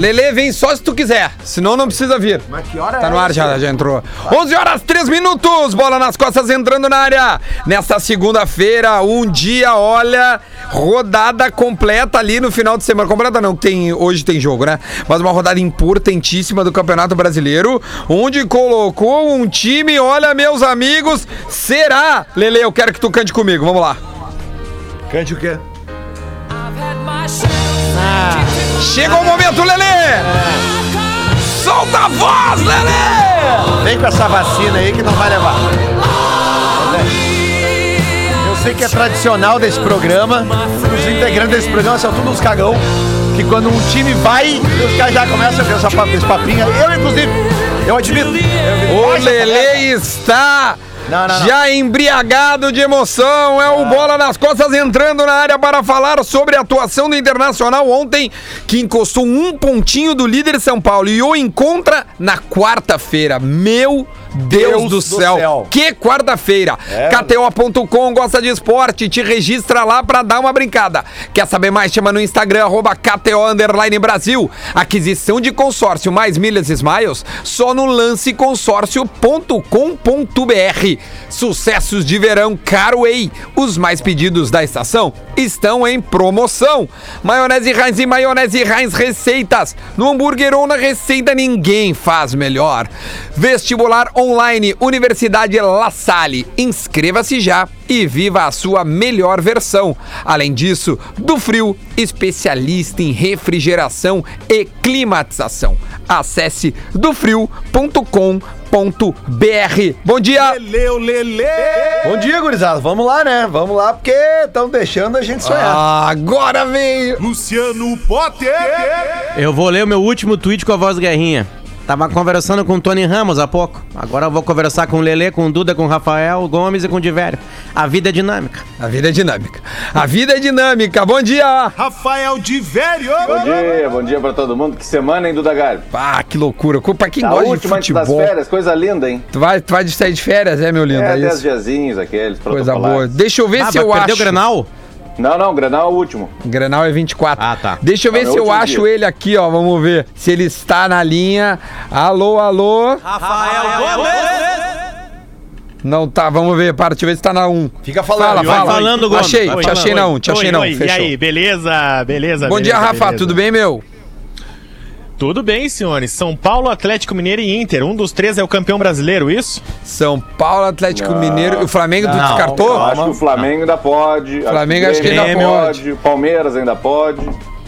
Lele, vem só se tu quiser, senão não precisa vir. Mas que hora Tá é no ar já, já entrou. 11 horas 3 minutos, bola nas costas entrando na área. Nesta segunda-feira, um dia, olha, rodada completa ali no final de semana. Completa não, tem, hoje tem jogo, né? Mas uma rodada importantíssima do Campeonato Brasileiro, onde colocou um time, olha, meus amigos, será? Lele, eu quero que tu cante comigo, vamos lá. Cante o quê? Chegou o momento, Lele! Solta a voz, Lele! Vem com essa vacina aí que não vai levar. Eu sei que é tradicional desse programa. Os integrantes desse programa são todos uns cagão. Que quando um time vai, os caras já começam a ver essa pa- esse papinho aí. Eu, inclusive, eu admito. Eu O admito. Lele está Não, não, não. já embriagado de emoção. É o Bola nas Costas entrando na área para falar sobre a atuação do Internacional ontem, que encostou um pontinho do líder São Paulo e o encontra na quarta-feira. Meu Deus, Deus do, do céu. céu. Que quarta-feira. É. KTO.com gosta de esporte, te registra lá pra dar uma brincada. Quer saber mais? Chama no Instagram, arroba KTO Underline Brasil. Aquisição de consórcio mais milhas e smiles, só no lanceconsórcio.com.br. Sucessos de verão Carway. Os mais pedidos da estação estão em promoção. Maionese Heinz e maionese Heinz receitas. No hambúrguer ou na receita ninguém faz melhor. Vestibular online Universidade La Salle. Inscreva-se já e viva a sua melhor versão. Além disso, do Frio, especialista em refrigeração e climatização. Acesse dofrio.com.br. Bom dia! Leleu, Lele! Bom dia, gurizada. Vamos lá, né? Vamos lá, porque estão deixando a gente sonhar. Agora veio! Luciano Potter. Eu vou ler o meu último tweet com a voz guerrinha. Tava conversando com o Tony Ramos há pouco. Agora eu vou conversar com o Lelê, com o Duda, com o Rafael Gomes e com o Divério. A vida é dinâmica. A vida é dinâmica. A vida é dinâmica. Bom dia! Rafael de Velho. Bom dia, bom dia pra todo mundo. Que semana, hein, Duda Garbi? Ah, que loucura. Pra quem A gosta de última das futebol. férias, coisa linda, hein? Tu vai, tu vai de sair de férias, é, meu lindo? É, É, 10 isso. diazinhos aqueles, Coisa boa. Deixa eu ver Ah, se eu acho. o Grenal? Não, não, o Granal é o último. Grenal é 24. Ah, tá. Deixa eu ver Tá, se no eu acho dia. ele aqui, ó. Vamos ver se ele está na linha. Alô, alô. Rafael Gomes! Não tá, vamos ver. Para, deixa eu ver se tá na 1. Fica falando. Fala, vai fala. falando, Gomes, Achei, vai te falando. achei na 1, te achei Oi, na 1. oi, e Fechou. aí, beleza? Beleza? Bom dia, beleza, Rafa. beleza. Tudo bem, meu? Tudo bem, senhores. São Paulo, Atlético Mineiro e Inter. Um dos três é o campeão brasileiro, isso? São Paulo, Atlético Não. Mineiro. O Flamengo tu Não, descartou? Eu acho que o Flamengo ainda pode. Flamengo o acho que ainda pode. O Palmeiras ainda pode.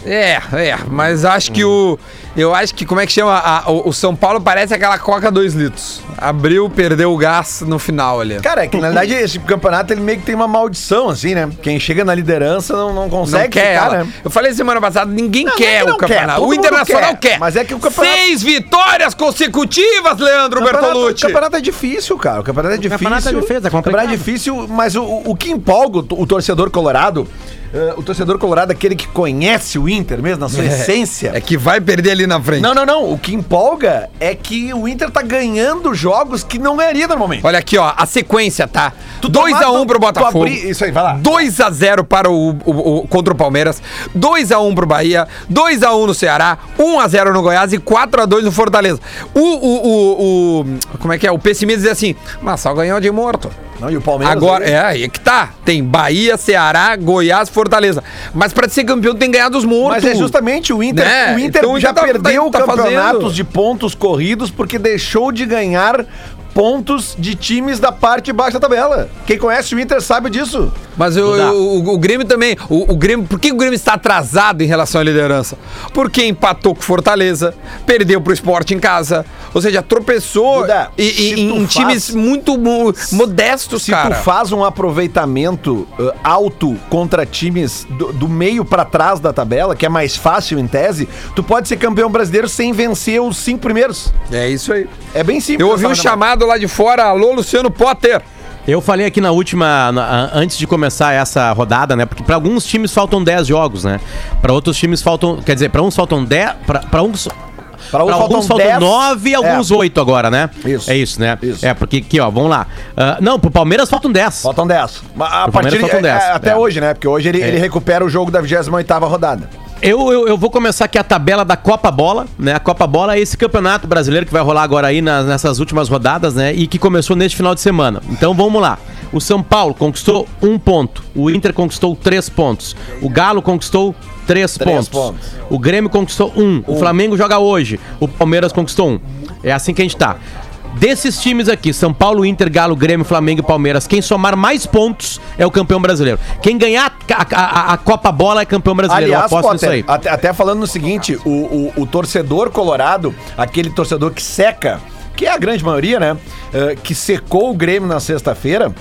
É, é, mas acho que o. Eu acho que, como é que chama? A- o, o São Paulo parece aquela Coca 2 litros. Abriu, perdeu o gás no final ali. Cara, é que na verdade esse campeonato ele meio que tem uma maldição, assim, né? Quem chega na liderança não, não consegue Não quer ficar, ela. né? Eu falei semana passada, ninguém Não, quer não é que o não quer, campeonato. todo o Internacional quer, quer. mas é que o campeonato- Seis vitórias consecutivas, Leandro O campeonato, o Bertolucci. campeonato é difícil, cara. O campeonato é difícil. campeonato é difícil, é O campeonato é difícil, mas o, o que empolga o, o torcedor colorado, eh, o torcedor colorado é aquele que conhece o Inter mesmo, na sua essência. É que vai perder ali na frente. Não, não, não. O que empolga é que o Inter tá ganhando jogos que não ganharia normalmente. Olha aqui, ó, a sequência, tá? Tu 2x1 tomar- pro tu Botafogo. abrir- Isso aí, vai lá. 2x0 para o, o- o- contra o Palmeiras, 2x1 pro Bahia, 2x1 no Ceará, 1x0 no Goiás e 4x2 no Fortaleza. O, o, o, o- Como é que é? O pessimista diz assim: mas só ganhou de morto. Não, e o Palmeiras. Agora, é, aí é que tá. Tem Bahia, Ceará, Goiás, Fortaleza. Mas pra ser campeão tem que ganhar dos mortos. Mas é justamente o Inter. Né? O Inter Então já já tá- perdeu tá- tá campeonatos fazendo. de pontos corridos porque deixou de ganhar pontos de times da parte de baixo da tabela. Quem conhece o Inter sabe disso. Mas o, Dudá. o, o- o Grêmio também. O, o Grêmio, por que o Grêmio está atrasado em relação à liderança? Porque empatou com o Fortaleza, perdeu pro esporte em casa. Ou seja, tropeçou Dudá, e- se e- em faz- times muito mo- modestos, Se cara. tu faz um aproveitamento uh, alto contra times do, do meio pra trás da tabela, que é mais fácil em tese, tu pode ser campeão brasileiro sem vencer os cinco primeiros. É isso aí. É bem simples. Eu ouvi um essa chamado lá de fora, alô, Luciano Potter. Eu falei aqui na última, na- antes de começar essa rodada, né? Porque pra alguns times faltam 10 jogos, né? Pra outros times faltam, quer dizer, pra uns faltam 10, pra, pra uns uns alguns faltam faltam 10. 9 e alguns É. 8 agora, né? Isso. É isso, né? Isso. É, porque aqui, ó, vamos lá. Ah, não, pro Palmeiras faltam 10. Faltam 10. Mas A Pro partir Palmeiras faltam é, 10. é, até É. hoje, né? Porque hoje ele, ele recupera o jogo da 28ª rodada. Eu, eu, eu vou começar aqui a tabela da Copa Bola, né? A Copa Bola é esse campeonato brasileiro que vai rolar agora aí nas- nessas últimas rodadas, né? E que começou neste final de semana. Então vamos lá. O São Paulo conquistou um ponto. O Inter conquistou três pontos. O Galo conquistou três, Três pontos. pontos. O Grêmio conquistou um. O Flamengo joga hoje. O Palmeiras conquistou um. É assim que a gente tá. Desses times aqui, São Paulo, Inter, Galo, Grêmio, Flamengo e Palmeiras, quem somar mais pontos é o campeão brasileiro. Quem ganhar a, a- a Copa Bola é campeão brasileiro. Aliás, eu aposto nisso Potter, aí. até, até falando no seguinte, o, o, o torcedor colorado, aquele torcedor que seca, que é a grande maioria, né? eh, que secou o Grêmio na sexta-feira,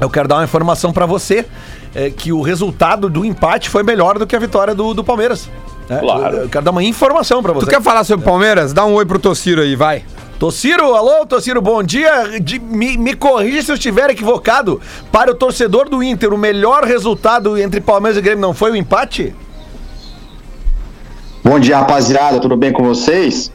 eu quero dar uma informação pra você, eh, que o resultado do empate foi melhor do que a vitória do, do Palmeiras. né? Claro. Eu, eu quero dar uma informação pra você. Tu quer falar sobre Palmeiras? Dá um oi pro Tociro aí, vai. Tociro, alô, Tociro, bom dia. De- me, me corrija se eu estiver equivocado. Para o torcedor do Inter, o melhor resultado entre Palmeiras e Grêmio não foi o empate? Bom dia, rapaziada, tudo bem com vocês?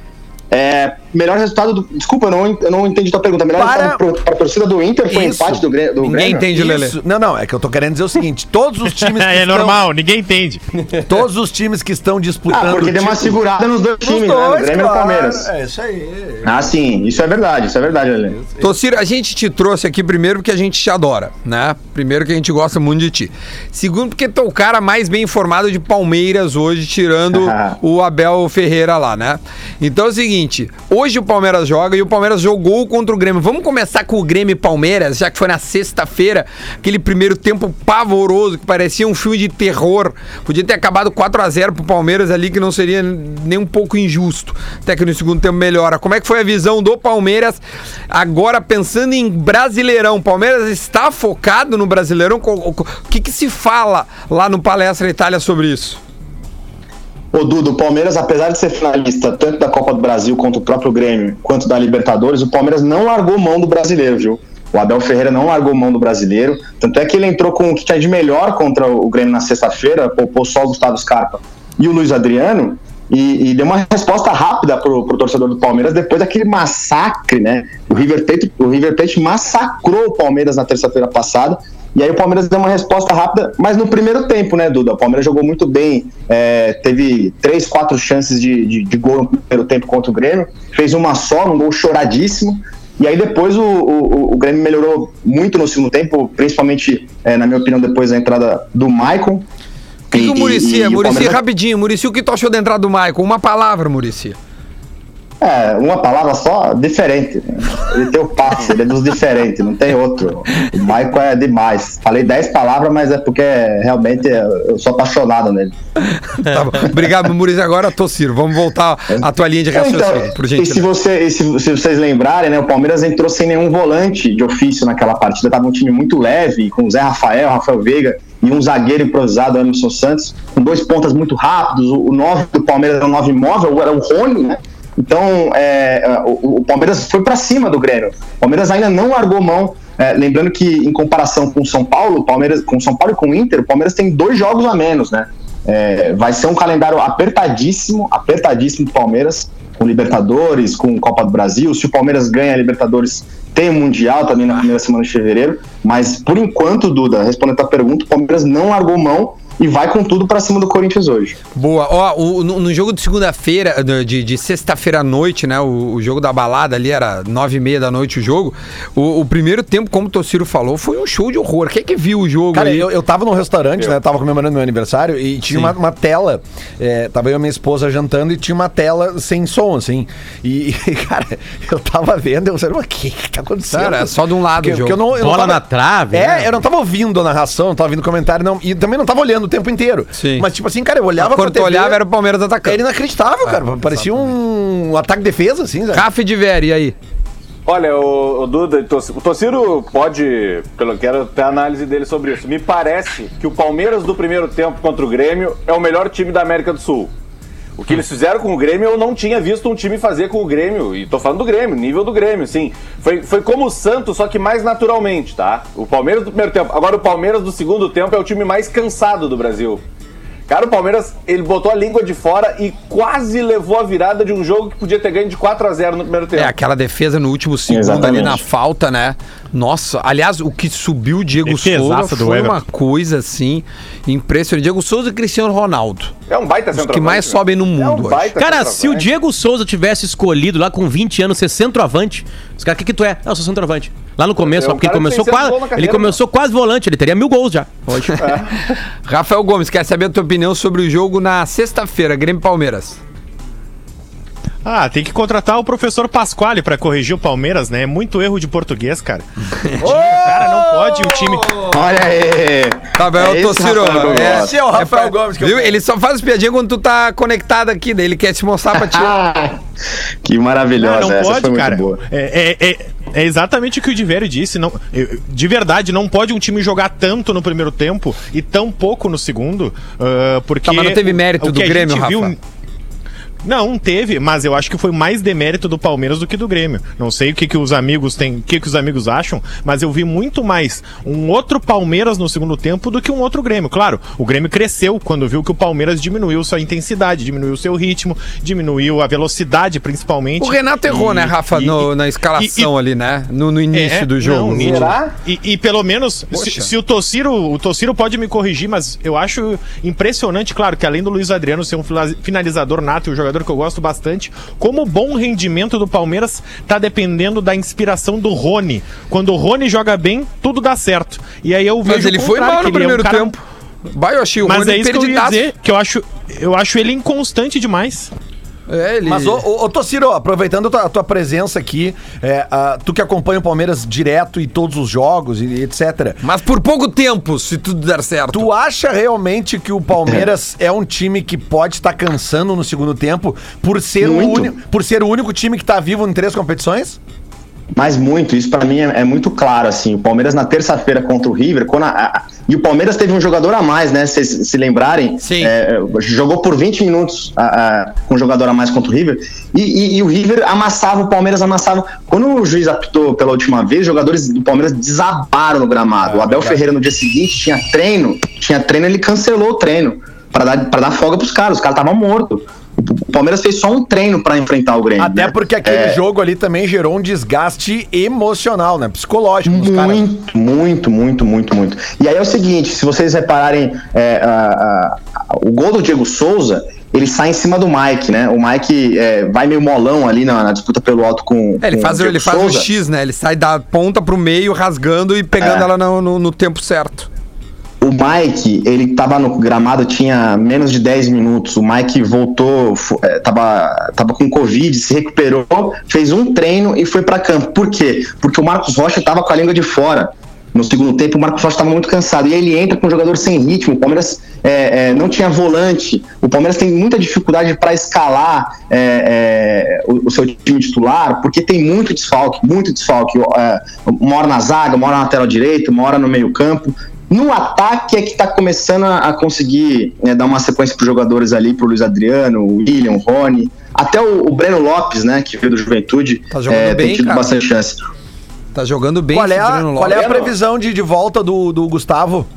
É, melhor resultado do. Desculpa, eu não, eu não entendi tua pergunta. Melhor Para- resultado para a torcida do Inter foi o Isso. empate do, Grê- do Ninguém Grêmio? entende, Lelê. Isso. Não, não, é que eu tô querendo dizer o seguinte: todos os times que É estão, normal, ninguém entende. todos os times que estão disputando Ah, porque deu uma segurada nos dois times, né? No dois, Grêmio e no claro. Palmeiras. É isso aí. Ah, sim, isso é verdade, isso é verdade, Lelê. Tociro, a gente te trouxe aqui primeiro porque a gente te adora, né? Primeiro que a gente gosta muito de ti. Segundo porque tu é o cara mais bem informado de Palmeiras hoje, tirando o Abel Ferreira lá, né? Então é o seguinte, hoje o Palmeiras joga e o Palmeiras jogou contra o Grêmio. Vamos começar com o Grêmio e Palmeiras, já que foi na sexta-feira, aquele primeiro tempo pavoroso que parecia um filme de terror. Podia ter acabado 4 a 0 pro Palmeiras ali que não seria nem um pouco injusto. Até que no segundo tempo melhora. Como é que foi a visão do Palmeiras agora pensando em Brasileirão? O Palmeiras está focado no Brasileirão? O que, que se fala lá no Palestra Itália sobre isso? Ô Dudu, o Palmeiras, apesar de ser finalista tanto da Copa do Brasil quanto o próprio Grêmio, quanto da Libertadores, o Palmeiras não largou mão do brasileiro, viu? O Abel Ferreira não largou mão do brasileiro. Tanto é que ele entrou com o que tinha de melhor contra o Grêmio na sexta-feira, poupou só o Gustavo Scarpa e o Luiz Adriano, e, e deu uma resposta rápida pro, pro torcedor do Palmeiras depois daquele massacre, né? O River Plate, o River Plate massacrou o Palmeiras na terça-feira passada. E aí o Palmeiras deu uma resposta rápida, mas no primeiro tempo, né, Duda? O Palmeiras jogou muito bem, é, teve três, quatro chances de, de, de gol no primeiro tempo contra o Grêmio, fez uma só, um gol choradíssimo. E aí depois o, o, o Grêmio melhorou muito no segundo tempo, principalmente, é, na minha opinião, depois da entrada do Maicon. O que, o Murici é? Murici, Palmeiras- rapidinho. Murici, o que tu achou da entrada do Maicon? Uma palavra, Murici. É, uma palavra só, diferente. Ele tem o passe, ele é dos diferentes, não tem outro. O Michael é demais. Falei 10 palavras, mas é porque realmente eu sou apaixonado nele. Tá bom. Obrigado, Murici. Agora, Tociro, vamos voltar à tua linha de raciocínio, Então, por e se, gentileza. você, e se, se vocês lembrarem, né, o Palmeiras entrou sem nenhum volante de ofício naquela partida. Tava um time muito leve, com o Zé Rafael, Rafael Veiga e um zagueiro improvisado, Emerson Santos, com dois pontas muito rápidos. O 9 do Palmeiras era um 9 móvel, era o Rony, né? Então, é, o, o Palmeiras foi para cima do Grêmio. O Palmeiras ainda não largou mão. É, lembrando que, em comparação com o São Paulo, Palmeiras, com São Paulo e com o Inter, o Palmeiras tem dois jogos a menos, né? É, vai ser um calendário apertadíssimo, apertadíssimo do Palmeiras, com Libertadores, com Copa do Brasil. Se o Palmeiras ganha a Libertadores, tem o Mundial também na primeira semana de fevereiro. Mas, por enquanto, Duda, respondendo a tua pergunta, o Palmeiras não largou mão e vai com tudo para cima do Corinthians hoje. Boa. Ó, o- no, no jogo de segunda-feira, de, de- sexta-feira à noite, né? O, o jogo da balada ali era nove e meia da noite o jogo. O, o primeiro tempo, como o Tociro falou, foi um show de horror. Quem é que viu o jogo Cara, aí? eu, eu tava num restaurante, né? Tava comemorando meu aniversário e tinha uma, uma tela. é, tava eu e minha esposa jantando e tinha uma tela sem som, assim. E, e, cara, eu tava vendo, eu falei, mas o que que tá acontecendo? Cara, é só de um lado Porque- o jogo. eu não- eu não Bola tava- na trave, É, né? eu não tava ouvindo a narração, não tava ouvindo comentário, não. E também não tava olhando tempo inteiro. Sim. Mas, tipo assim, cara, eu olhava Quando tu TV, olhava, era o Palmeiras Era atacando. inacreditável, cara. Parecia um ataque-defesa, assim, sabe? Rafa de Veri, e aí? Olha, o, o Duda, o Tociro pode, pelo quero ter a análise dele sobre isso. Me parece que o Palmeiras do primeiro tempo contra o Grêmio é o melhor time da América do Sul. O que eles fizeram com o Grêmio, eu não tinha visto um time fazer com o Grêmio. E tô falando do Grêmio, nível do Grêmio, sim. Foi, foi como o Santos, só que mais naturalmente, tá? O Palmeiras do primeiro tempo. Agora, o Palmeiras do segundo tempo é o time mais cansado do Brasil. Cara, o Palmeiras, ele botou a língua de fora e quase levou a virada de um jogo que podia ter ganho de 4 a 0 no primeiro tempo. É, aquela defesa no último segundo Exatamente. ali na falta, né? Nossa, aliás, o que subiu o Diego Defesaça Souza foi Everton. uma coisa assim impressionante. Diego Souza e Cristiano Ronaldo. É um baita Os centroavante. que mais né? sobem no É mundo um hoje. baita Cara, se o. Diego Souza tivesse escolhido lá com 20 anos ser centroavante, os caras, o que, que tu é? Ah, eu sou centroavante. Lá no começo, É um porque ele começou quase. na Ele carreira, começou quase volante, ele teria mil gols já. Hoje. Rafael Gomes, quer saber a tua opinião sobre o jogo na sexta-feira, Grêmio e Palmeiras? Ah, tem que contratar o professor Pasquale pra corrigir o Palmeiras, né? É muito erro de português, cara. o cara não pode, o time. Olha aí. Tá bem, É eu tô esse eu é o Rafael pra- Gomes que eu viu? quero. Ele só faz as piadinhas quando tu tá conectado aqui, daí ele quer te mostrar pra ti. Que Não, maravilhosa. não Essa foi pode, muito cara. boa. É, é- é- é exatamente o que o Divério disse. Não, eu- de verdade, não pode um time jogar tanto no primeiro tempo e tão pouco no segundo, ah, porque... Tá, mas não teve mérito o do que a Grêmio, gente Rafa? Não, teve, mas eu acho que foi mais demérito do Palmeiras do que do Grêmio. Não sei o que, que os amigos têm, o que, que os amigos acham, mas eu vi muito mais um outro Palmeiras no segundo tempo do que um outro Grêmio. Claro, o Grêmio cresceu quando viu que o Palmeiras diminuiu sua intensidade, diminuiu seu ritmo, diminuiu a velocidade, principalmente. O Renato errou, E- né, Rafa, e- no- na escalação e- ali, né? No, no início é, do jogo. não. Será? E, e pelo menos, se, se o Tociro, o Tociro pode me corrigir, mas eu acho impressionante, claro, que além do Luiz Adriano ser um finalizador nato e um jogador que eu gosto bastante, como o bom rendimento do Palmeiras tá dependendo da inspiração do Rony. Quando o Rony joga bem, tudo dá certo. E aí eu vejo Mas ele o foi mal no ele é um primeiro cara- tempo. Vai, eu achei o Mas Rony é isso que eu ia dizer, que eu acho, eu acho ele inconstante demais. É, ele... Mas, ô, ô, ô Tociro, aproveitando a tua, a tua presença aqui, é, ah, tu que acompanha o Palmeiras direto e todos os jogos e etc. Mas por pouco tempo, se tudo der certo. Tu acha realmente que o Palmeiras é um time que pode estar cansando no segundo tempo por ser, o, Muito. por ser o único time que tá vivo em três competições? Mas muito, isso pra mim é, é muito claro, assim. O Palmeiras na terça-feira contra o River, quando a- a- e o Palmeiras teve um jogador a mais, né? Se se lembrarem, é, jogou por 20 minutos a- com um jogador a mais contra o River, e, e- e o River amassava, o Palmeiras amassava. Quando o juiz apitou pela última vez, os jogadores do Palmeiras desabaram no gramado. o Abel Ferreira no dia seguinte tinha treino, tinha treino, ele cancelou o treino pra dar, pra dar folga pros caras, os caras estavam mortos. O Palmeiras fez só um treino pra enfrentar o Grêmio. Até né? porque aquele É, jogo ali também gerou um desgaste emocional, né? Psicológico dos caras. Muito, muito, muito, muito, muito. E aí é o seguinte, se vocês repararem, é, a- a- o gol do Diego Souza, ele sai em cima do Mike, né? O Mike é, vai meio molão ali na, na disputa pelo alto com, É, ele com faz, o Diego ele faz o Souza. X, né? Ele sai da ponta pro meio, rasgando e pegando É. ela no, no- no tempo certo. O Mike, ele tava no gramado, tinha menos de 10 minutos. O Mike voltou, é, tava, tava com Covid, se recuperou, fez um treino e foi pra campo. Por quê? Porque o Marcos Rocha tava com a língua de fora. No segundo tempo, o Marcos Rocha estava muito cansado. E ele entra com um jogador sem ritmo. O Palmeiras é, é, não tinha volante. O Palmeiras tem muita dificuldade para escalar é, é, o, o seu time titular, porque tem muito desfalque, muito desfalque. É, uma hora na zaga, uma hora na lateral direita, uma hora no meio-campo. No ataque é que tá começando a, a conseguir né, dar uma sequência pros jogadores ali, pro Luiz Adriano, o William, o Rony, até o, o Breno Lopes, né, que veio do Juventude, Tá jogando é, bem, tem tido cara. bastante chance. Tá jogando bem Qual é, a, Breno qual é a previsão de, de volta do, do Gustavo?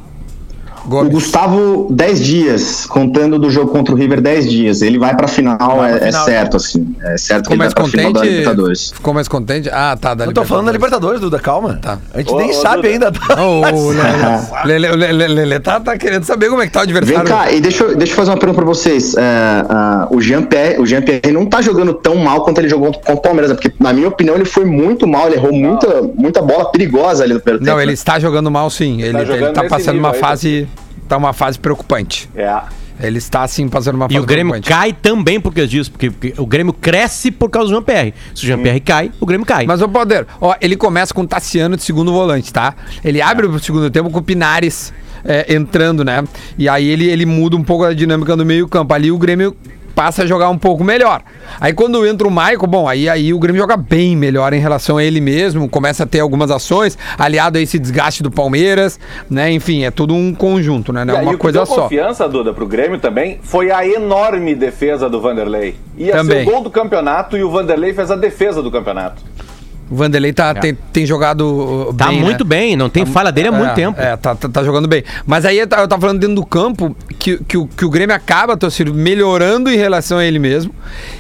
O Gomes. Gustavo, 10 dias, contando do jogo contra o River, 10 dias. Ele vai pra final, Vai é, pra é final, certo, assim. É certo que Ficou ele vai mais pra final da contente? Libertadores. Ficou mais contente? Ah, tá, da Eu tô falando da Libertadores, Duda, calma. Tá. A gente Ô, nem ô, sabe Duda. ainda. O Lele, Lele, tá, tá querendo saber como é que tá o Vem adversário. cá, e deixa, eu- deixa eu fazer uma pergunta pra vocês. É, ah, o Jean-Pierre o Jean -Pierre não tá jogando tão mal quanto ele jogou contra o Palmeiras, né? porque, na minha opinião, ele foi muito mal. Ele errou muita, muita bola perigosa ali no primeiro Não, tempo. ele né? está jogando mal sim. Ele, ele jogando tá nesse passando uma aí, fase. Tá uma fase preocupante. É. Ele está sim passando uma fase E o Grêmio cai também por causa disso, porque, porque o Grêmio cresce por causa do Jean-Pierre. Se o Jean-Pierre cai, o Grêmio cai. Mas, ô Poder, ó, ele começa com o Tassiano de segundo volante, tá? Ele abre o segundo tempo com o Pinares é, entrando, né? E aí ele, ele muda um pouco a dinâmica do meio-campo. Ali o Grêmio passa a jogar um pouco melhor. Aí quando entra o Maicon, bom, aí, aí o Grêmio joga bem melhor em relação a ele mesmo, começa a ter algumas ações, aliado a esse desgaste do Palmeiras, né? Enfim, é tudo um conjunto, né? Não é uma coisa só. confiança, Duda, pro Grêmio também foi a enorme defesa do Vanderlei. Ia Também. ser o gol do campeonato e o Vanderlei fez a defesa do campeonato. O Vanderlei tá, tem, tem jogado uh, Tá bem, né? muito bem, não tem falha dele há muito É, tempo. É, tá, tá, tá jogando bem. Mas aí eu tava eu tava falando dentro do campo que, que, o, que o Grêmio acaba, torcida, melhorando em relação a ele mesmo,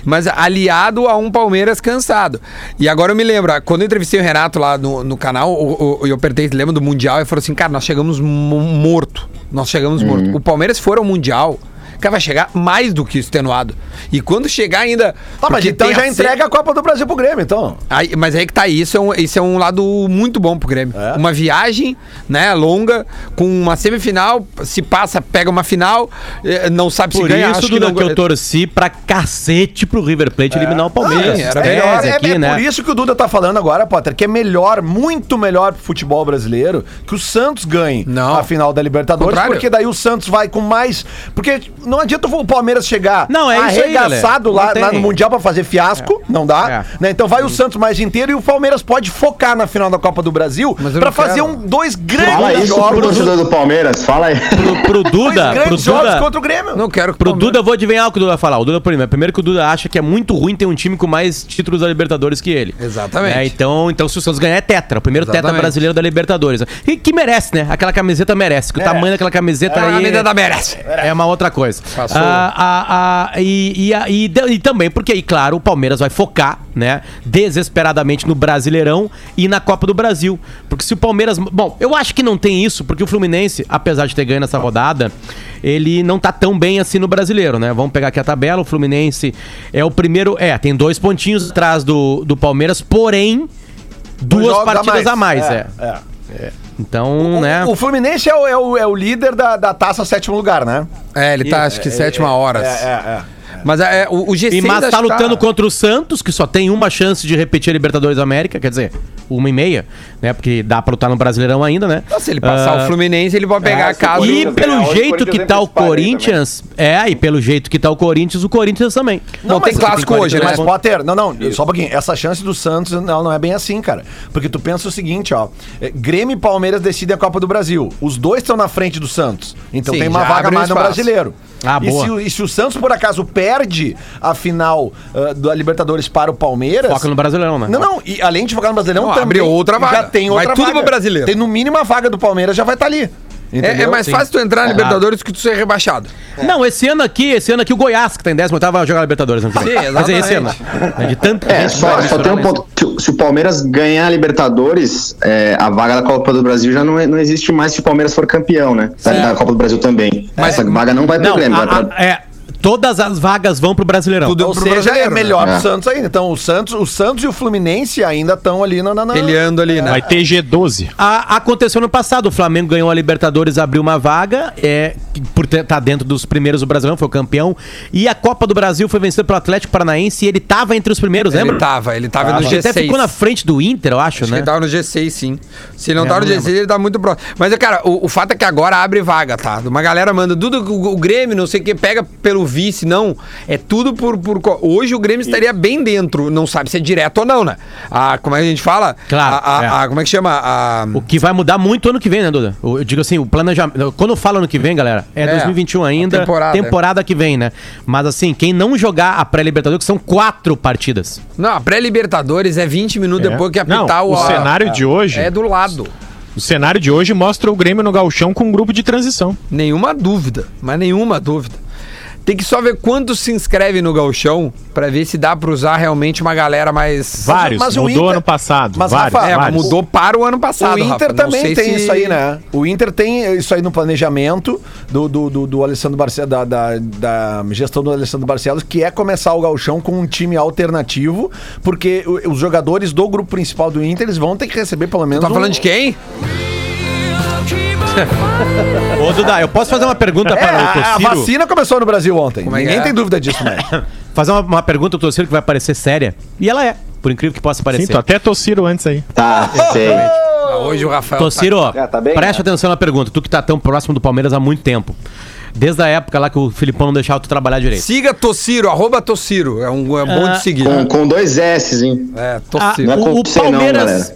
mas aliado a um Palmeiras cansado. E agora eu me lembro, quando eu entrevistei o Renato lá no, no canal, o- o- eu apertei, lembra do Mundial, e falou assim, cara, nós chegamos mo- morto. Nós chegamos morto. O Palmeiras for ao Mundial. Cara, vai chegar mais do que extenuado. E quando chegar ainda. Tá, mas então já a entrega a Copa do Brasil pro Grêmio, então. Aí, mas aí que tá, isso é um, isso é um lado muito bom pro Grêmio. É? Uma viagem, né, longa, com uma semifinal, se passa, pega uma final, eh, não sabe Por se ganha. isso, acho Duda, não- que eu torci pra cacete pro River Plate eliminar o Palmeiras. Ah, era melhor, é, aqui, é né? por isso que o Duda tá falando agora, Potter, que é melhor, muito melhor pro futebol brasileiro que o Santos ganhe Não. a final da Libertadores, Contrário. porque daí o Santos vai com mais. Porque não adianta o Palmeiras chegar Não, é aí, arregaçado galera. lá, Não lá no Mundial pra fazer fiasco, não dá. É. Né? Então vai o Santos mais inteiro e o Palmeiras pode focar na final da Copa do Brasil pra fazer quero. um, dois Fala grandes isso pro torcedor do Palmeiras, fala aí. Pro, pro Dois Duda, pro grandes jogos Duda, contra o Grêmio. Não quero que o Pro Palmeiras- Duda, eu vou adivinhar o que o Duda vai falar. O Duda, primeiro, primeiro que o Duda acha que é muito ruim ter um time com mais títulos da Libertadores que ele. Exatamente. É, então, então, se o Santos ganhar, é tetra. O primeiro tetra Exatamente. brasileiro da Libertadores. E que merece, né? Aquela camiseta merece. Que o tamanho daquela camiseta É, a aí... medida da merece. É uma outra coisa. Passou. Ah, ah, ah, e, e, a- e, e também porque aí, claro, o Palmeiras vai focar, né, desesperadamente no Brasileirão e na Copa do Brasil. Porque se o Palmeiras. Bom, eu acho que não tem isso, porque o Fluminense, apesar de ter ganho nessa rodada, ele não tá tão bem assim no brasileiro, né? Vamos pegar aqui a tabela. O Fluminense é o primeiro. É, tem dois pontinhos atrás do, do Palmeiras, porém. Duas partidas a mais, é. é. Então, né? O, o Fluminense é o, é o- é o líder da, da taça sétimo lugar, né? É, ele tá, acho que sétima horas. é. Mas é, o, o G6 E mas tá que lutando contra o Santos, que só tem uma chance de repetir a Libertadores da América, quer dizer, uma e meia, né? Porque dá pra lutar no Brasileirão ainda, né? Então, se ele passar Ah, o Fluminense, ele vai pegar é, a casa. E pelo jeito que é tá o Corinthians, é, e pelo jeito que tá o Corinthians, o Corinthians também. Não, tem mas- clássico hoje, né? Mas, Potter, não, não, só um pouquinho. Essa chance do Santos não, não é bem assim, cara. Porque tu pensa o seguinte, ó. é, Grêmio e Palmeiras decidem a Copa do Brasil. Os dois estão na frente do Santos. Então Sim, tem uma vaga mais no brasileiro. Ah, e, boa. se, o- e se o Santos, por acaso, perde a final ah, da Libertadores para o Palmeiras. Foca no Brasileirão, né? Não, não, e além de focar no Brasileirão, Não, também abre outra vaga. já tem Vai outra tudo vaga. pro brasileiro. Tem no mínimo a vaga do Palmeiras, já vai estar ali. É, é mais Sim. fácil tu entrar na É. Libertadores que tu ser rebaixado. Não, esse ano aqui, esse ano aqui o Goiás, que tá em 18 vai jogar Libertadores vem. Sim, Mas é esse ano. exatamente. né? De tanta É, só, vai só tem um ponto. Se, o- se o Palmeiras ganhar a Libertadores, é, a vaga da Copa do Brasil já não, é- não existe mais se o Palmeiras for campeão, né? Da, da Copa do Brasil também. Mas- Essa vaga não vai pro Não, Grêmio. vai a- pra- a- é, todas as vagas vão pro Brasileirão. Tudo Ou pro seja, é né? melhor É. pro Santos ainda. Então, o Santos, o Santos e o Fluminense ainda estão ali na, na, na- Peleando ali, né? Vai ter G12. A- aconteceu no passado, o Flamengo ganhou a Libertadores, abriu uma vaga, é, por estar dentro dos primeiros do Brasileirão, foi o campeão. E a Copa do Brasil foi vencida pelo Atlético Paranaense e ele tava entre os primeiros, Ele lembra? tava, ele tava no Acho que G6. até ficou na frente do Inter, eu acho, Acho né? ele tava no G6, sim. Se ele não É, tava no não G6, ele tá muito próximo. Mas, cara, o, o fato é que agora abre vaga, tá? Uma galera manda, Duda, o, o Grêmio, não sei o que, pega pelo vice, não. É tudo por, por. Hoje o Grêmio estaria bem dentro, não sabe se é direto ou não, né? A, como é que a gente fala? Claro, A, a- é. a- como é que chama? A, O que vai mudar muito ano que vem, né, Duda? O- Eu digo assim, o planejamento. Quando eu falo ano que vem, galera, é, É, 2021 ainda, temporada, temporada, que vem, né? Mas assim, quem não jogar a pré-Libertadores, que são quatro partidas. Não, a pré-Libertadores é 20 minutos É. depois que apitar o a- cenário de hoje- É do lado. O cenário de hoje mostra o Grêmio no galchão com um grupo de transição. Nenhuma dúvida, mas nenhuma dúvida. Tem que só ver quantos se inscrevem no Galchão pra ver se dá pra usar realmente uma galera mais. Vários. mas o mudou Inter- ano passado. mas, vários, Rafa, É, vários. mudou para o ano passado. o Inter Rafa. Também tem se- isso aí, né? O Inter tem isso aí no planejamento do, do, do, do Alessandro Barcelos, da, da, da gestão do Alessandro Barcelos, que é começar o galchão com um time alternativo, porque os jogadores do grupo principal do Inter, eles vão ter que receber pelo menos Tá um- falando de quem? Ô, Duda, eu posso fazer uma pergunta É, para o a, a Tociro? vacina começou no Brasil ontem. é que Ninguém é? tem dúvida disso, né? Fazer uma, uma pergunta pro Tociro que vai parecer séria. E ela é, por incrível que possa Sim, parecer. tu até tossiram antes aí. Tá, sei. Ah, hoje o Rafael. Tociro, Ah, tá bem, preste né? atenção na pergunta. Tu que tá tão próximo do Palmeiras há muito tempo. Desde a época lá que o Filipão não deixava tu trabalhar direito. Siga Tociro, arroba Tociro. É, um, é bom Ah, de seguir. Com, com dois S, hein? É, Ah, Tociro. Não é o, o com você não, Palmeiras.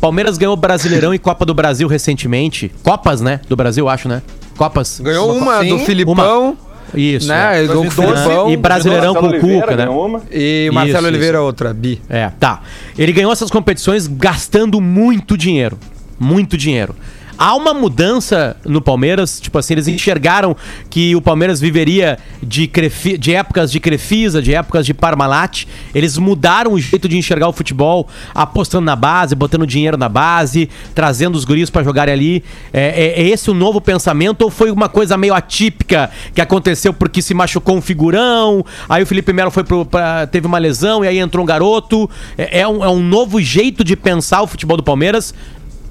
Palmeiras ganhou Brasileirão e Copa do Brasil recentemente. Copas, né? Do Brasil, acho, né? Copas. Ganhou uma Sim. do Filipão Isso, Né? é. Ele ganhou com o 2012, Filipão. E Brasileirão com o Cuca, né? uma. E Marcelo Isso, Oliveira, isso. outra, Bi. É, tá. Ele ganhou essas competições gastando muito dinheiro. Muito dinheiro. Há uma mudança no Palmeiras, tipo assim, eles enxergaram que o Palmeiras viveria de, crefi, de épocas de Crefisa, de épocas de Parmalat. Eles mudaram o jeito de enxergar o futebol, apostando na base, botando dinheiro na base, trazendo os guris pra jogarem ali. É, é- é esse o novo pensamento ou foi uma coisa meio atípica que aconteceu porque se machucou um figurão, aí o Felipe Melo foi pro, pra- teve uma lesão e aí entrou um garoto? É, é um, é um novo jeito de pensar o futebol do Palmeiras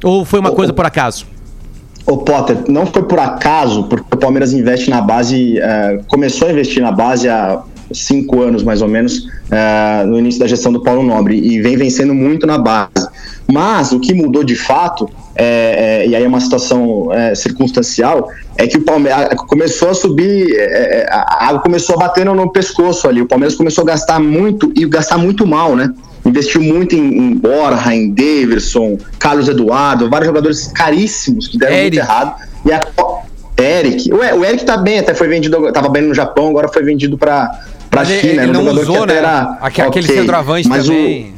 ou foi uma coisa por acaso? Ô Potter, não foi por acaso, porque o Palmeiras investe na base, eh, começou a investir na base há cinco anos mais ou menos, eh, no início da gestão do Paulo Nobre, e vem vencendo muito na base. Mas o que mudou de fato, eh, eh, e aí é uma situação circunstancial, é que o Palmeiras começou a subir, a água começou a bater no pescoço ali, o Palmeiras começou a gastar muito, e gastar muito mal, né? Investiu muito em, em Borja, em Daverson, Carlos Eduardo, vários jogadores caríssimos que deram Eric. muito errado. E a Eric, o, o Eric tá bem, até foi vendido, tava bem no Japão, agora foi vendido Mas ele- China. ele era um não usou, né? era Aque- aquele ok, centroavante mas o- também.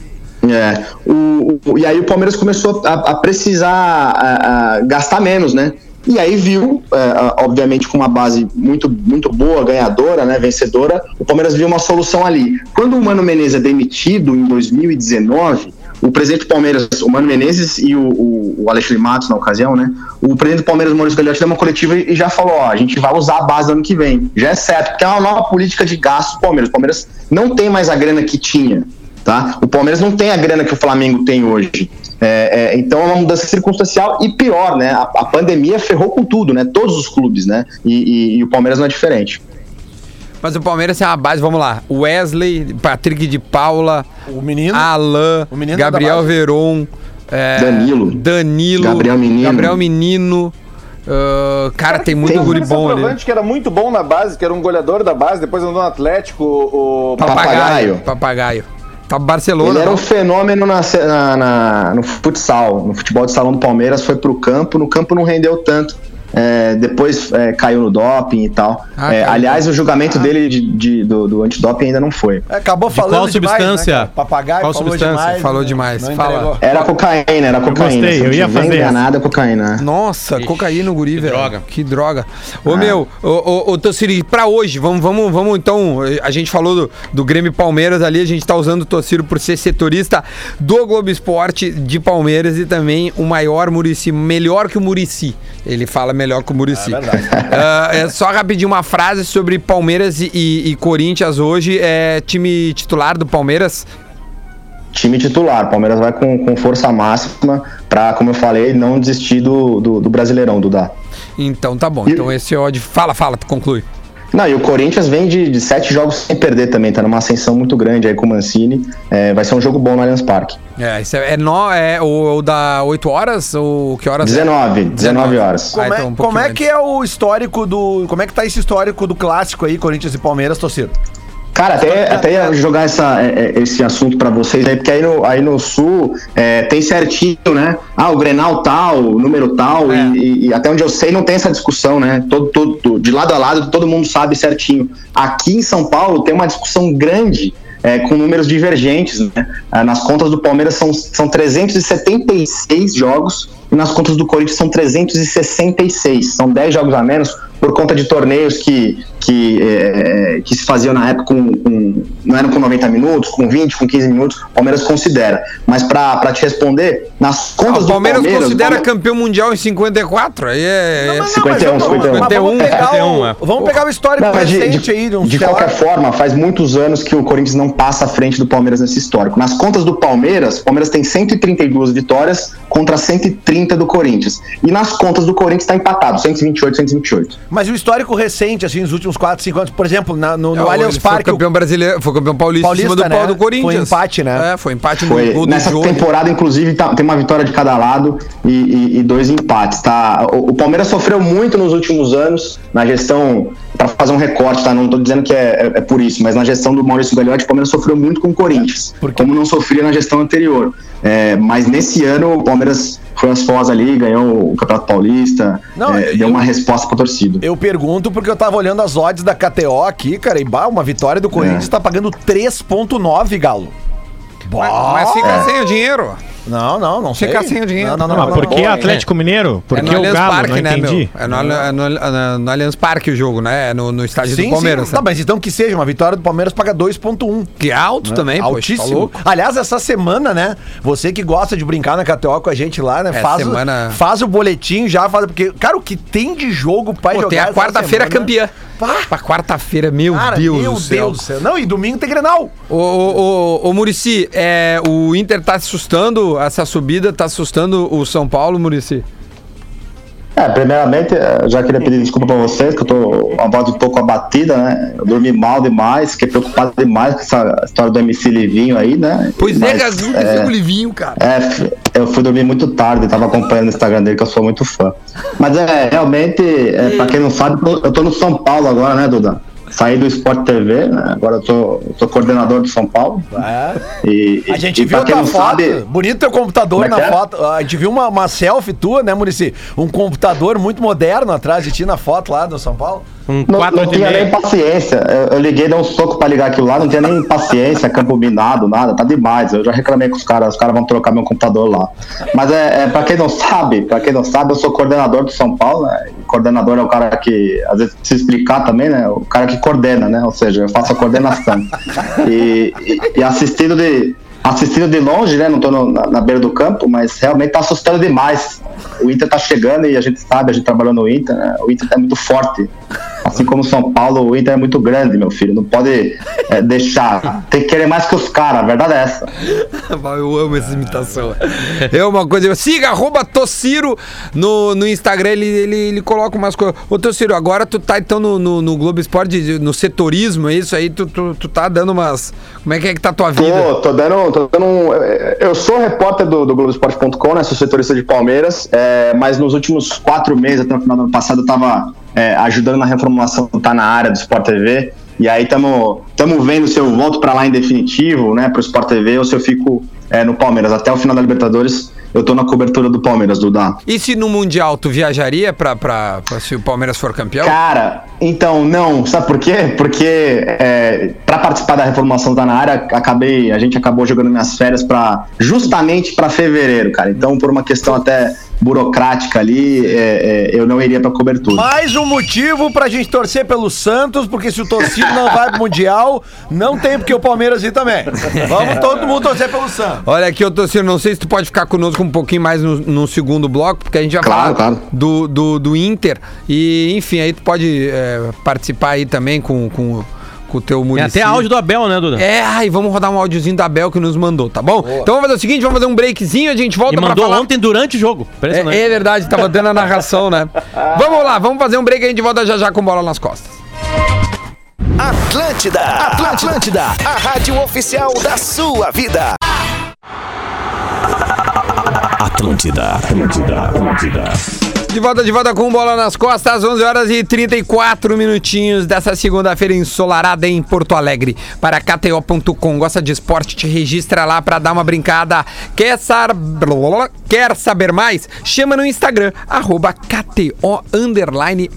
é, o, o- e aí o Palmeiras começou a, a precisar a- a gastar menos, né? E aí viu, é, obviamente com uma base muito, muito boa, ganhadora, né, vencedora, o Palmeiras viu uma solução ali. Quando o Mano Menezes é demitido em 2019, o presidente do Palmeiras, o Mano Menezes e o, o, o Alexandre Matos na ocasião, né? O presidente do Palmeiras, Maurício Gagliotti, deu uma coletiva e já falou: ó, a gente vai usar a base ano que vem. Já é certo, porque é uma nova política de gasto do Palmeiras. O Palmeiras não tem mais a grana que tinha tá? O Palmeiras não tem a grana que o Flamengo tem hoje. É, é, então é uma mudança circunstancial e pior, né? A, a pandemia ferrou com tudo, né? Todos os clubes, né? E, e- e o Palmeiras não é diferente. Mas o Palmeiras tem uma base, vamos lá. Wesley, Patrick de Paula, O menino. Alan, O menino Gabriel da base. Veron, é, Danilo. Danilo, Gabriel Menino. Gabriel Menino. ah, cara, tem muito tem um guri bom ali. que era muito bom na base, que era um goleador da base, depois andou no Atlético, o... o- Papagaio. Papagaio. Tá Barcelona. Ele era não? um fenômeno na, na- na- no futsal, no futebol de salão do Palmeiras, foi pro campo, no campo não rendeu tanto. É, depois é, caiu no doping e tal. Ah, É, aliás, o julgamento dele de, de- do, do antidoping ainda não foi. Acabou De falando qual demais, substância? Né? Papagaio Qual falou substância? demais. Falou né? demais. Não Fala. entregou. Era cocaína, era cocaína. gostei, Se eu ia fazer enganado, é cocaína. Nossa, cocaína, guri, velho. droga. Que droga. Ô, meu, ô, ô, ô Tociri, pra hoje, vamos, vamos, vamos então. A gente falou do, do Grêmio Palmeiras ali, a gente tá usando o Tociro por ser setorista do Globo Esporte de Palmeiras e também o maior Murici, melhor que o Murici. Ele fala melhor que o Murici. É verdade. é só rapidinho uma frase sobre Palmeiras e, e- e Corinthians hoje. É time titular do Palmeiras. time titular. Palmeiras vai com, com força máxima pra, como eu falei, não desistir do, do, do Brasileirão, Duda. Então tá bom. E- Então esse é o de. Fala, fala, conclui. Não, e o Corinthians vem de, de sete jogos sem perder também, tá numa ascensão muito grande aí com o Mancini. É, vai ser um jogo bom no Allianz Parque. É, isso é, é, no, é o, o da 8 horas ou que horas? é? 19, 19 horas. Como, Ah, é, então um como é que é o histórico do. Como é que tá esse histórico do clássico aí, Corinthians e Palmeiras, torcida? Cara, até, até ia jogar essa, é, é, esse assunto pra vocês aí, porque aí no, aí no Sul é, tem certinho, né? Ah, o Grenal tal, o número tal, É. e, e até onde eu sei não tem essa discussão, né? Todo, todo, de lado a lado todo mundo sabe certinho. Aqui em São Paulo tem uma discussão grande é, com números divergentes, né? Ah, nas contas do Palmeiras são, são 376 jogos e nas contas do Corinthians são 366. São 10 jogos a menos por conta de torneios que, que, é, que se faziam na época com, com- não eram com 90 minutos, com 20, com 15 minutos, o Palmeiras considera. Mas pra pra te responder, nas Ah, contas do Palmeiras Palmeiras... considera o Palme- campeão mundial em 54? Aí é. é- 51, 51. Mas vamos pegar, 51, o, é. vamos pegar o histórico Não, mas de, recente de- aí. de uns de qualquer forma, faz muitos anos que o Corinthians não passa à frente do Palmeiras nesse histórico. Nas contas do Palmeiras, o Palmeiras tem 132 vitórias contra 130 do Corinthians. E nas contas do Corinthians está empatado, 128, 128. Mas o histórico recente, assim, nos últimos 4, 5 anos, por exemplo, na- no, no É, Allianz foi Parque. o- campeão brasileiro, foi campeão paulista, Paulista, em cima do né? pau do Corinthians. Foi empate, né? É, foi empate no Foi, gol do nessa jogo. temporada, inclusive, tá- tem uma vitória de cada lado e, e- e dois empates. Tá? O, o Palmeiras sofreu muito nos últimos anos na gestão, para fazer um recorte, tá? Não estou dizendo que é, é- é por isso, mas na gestão do Maurício Gagliotti, o Palmeiras sofreu muito com o Corinthians, como não sofria na gestão anterior. É, mas nesse ano o Palmeiras foi às fós ali, ganhou o Campeonato Paulista, Não, é, eu- deu uma resposta pra torcida. Eu pergunto porque eu tava olhando as odds da KTO aqui, cara, e bah, uma vitória do Corinthians É. tá pagando 3.9, Galo. Mas, mas fica sem o dinheiro. Não, não, não sei. Fica sem o dinheiro. Não, não, não. Não, não, mas por que Bom, Atlético Mineiro? Por é no o Allianz Galo? Parque, não né, entendi. meu? É no, é no, é no Allianz Parque o jogo, né? É No, no estádio Sim, do Palmeiras. sim. Tá, mas então que seja, uma vitória do Palmeiras paga 2.1. Que é alto também, pô. Tá Altíssimo. louco. Aliás, essa semana, né? Você que gosta de brincar na KTO com a gente lá, né? É, faz, semana- o, faz o boletim já, faz, porque, cara, o que tem de jogo pra Pô, jogar tem a quarta-feira campeã. Pá. Pra quarta-feira, meu Cara, Deus meu do céu. Deus do céu. Não, e domingo tem Grenal. Ô, ô, ô, ô Murici, é, o Inter tá assustando, essa subida tá assustando o São Paulo, Murici? É, primeiramente, eh, já queria pedir desculpa pra vocês, que eu tô a voz um pouco abatida, né? Eu dormi mal demais, fiquei preocupado demais com essa história do MC Livinho aí, né? Pois é, Mas, Gazu, é, é, o Livinho, cara. É, eu fui dormir muito tarde, tava acompanhando o Instagram dele, que eu sou muito fã. Mas é, realmente, é, pra quem não sabe, eu tô no São Paulo agora, né, Duda? Saí do Sport TV, né? agora eu tô, sou coordenador do São Paulo. E, A gente e viu pra tua foto, sabe, bonito teu computador é na é? foto. A gente viu uma, uma selfie tua, né, Murici? Um computador muito moderno atrás de ti na foto lá do São Paulo. Um Não, 4 não de tinha nem paciência. Eu, eu liguei, dei um soco pra ligar aquilo lá, não tinha nem paciência, campo minado, nada, tá demais. Eu já reclamei com os caras, os caras vão trocar meu computador lá. Mas é, é para quem não sabe, para quem não sabe, eu sou coordenador do São Paulo, né? Coordenador é o cara que, às vezes, precisa explicar também, né? O cara que coordena, né? Ou seja, eu faço a coordenação. e, e, e assistindo de. Assistindo de longe, né? Não no- na, na beira do campo, mas realmente tá assustando demais. O Inter tá chegando e a gente sabe, a gente trabalhou no Inter, né? O Inter é muito forte. Assim como São Paulo, o Inter é muito grande, meu filho. Não pode é, deixar. Tem que querer mais que os caras, a verdade é essa. Eu amo essa imitação. É uma coisa. Siga arroba Tociro no, no Instagram, ele, ele, ele coloca umas coisas. Ô, Tociro, agora tu tá então no, no, no Globo Esporte, no setorismo, é isso aí? Tu, tu, tu tá dando umas. Como é que é que tá a tua vida? Tô, tô dando, tô dando um, Eu sou repórter do, do Globoesporte.com, né? Sou setorista de Palmeiras, é, mas nos últimos quatro meses, até o final do ano passado, eu tava é, ajudando na reformulação Tá na área do Sport TV. E aí estamos vendo se eu volto para lá em definitivo, né, pro Sport TV, ou se eu fico é, no Palmeiras. Até o final da Libertadores, eu tô na cobertura do Palmeiras, Duda. E se no Mundial tu viajaria pra se o Palmeiras for campeão? Cara, então, não. Sabe por quê? Porque é, para participar da reformulação da na área, acabei, a gente acabou jogando minhas férias para justamente para fevereiro, cara. Então, por uma questão até burocrática ali, é, é, eu não iria para cobertura. Mais um motivo pra gente torcer pelo Santos, porque se o torcido não vai pro Mundial, não tem porque o Palmeiras ir também. Vamos todo mundo torcer pelo Santos. Olha aqui, ô Tociro, não sei se tu pode ficar conosco um pouquinho mais no, no segundo bloco, porque a gente vai Claro, falar claro. Do, do, do Inter. E, enfim, aí tu pode é, participar aí também com, com, com o teu Tem município. até áudio do Abel, né, Duda? É, ai, vamos rodar um áudiozinho da Bel que nos mandou, tá bom? Então vamos fazer o seguinte, vamos fazer um breakzinho, a gente volta E pra mandou falar. ontem durante o jogo. É, é verdade, tava dando a narração, né? Vamos lá, vamos fazer um break e a gente volta já já com bola nas costas. Atlântida, Atlântida, a rádio oficial da sua vida. Atlântida, Atlântida, Atlântida. De volta, de volta com bola nas costas, 11 horas e 34 minutinhos dessa segunda-feira ensolarada em Porto Alegre. Para KTO.com, gosta de esporte, te registra lá para dar uma brincada. Quer, sar... Quer saber mais? Chama no Instagram, arroba KTO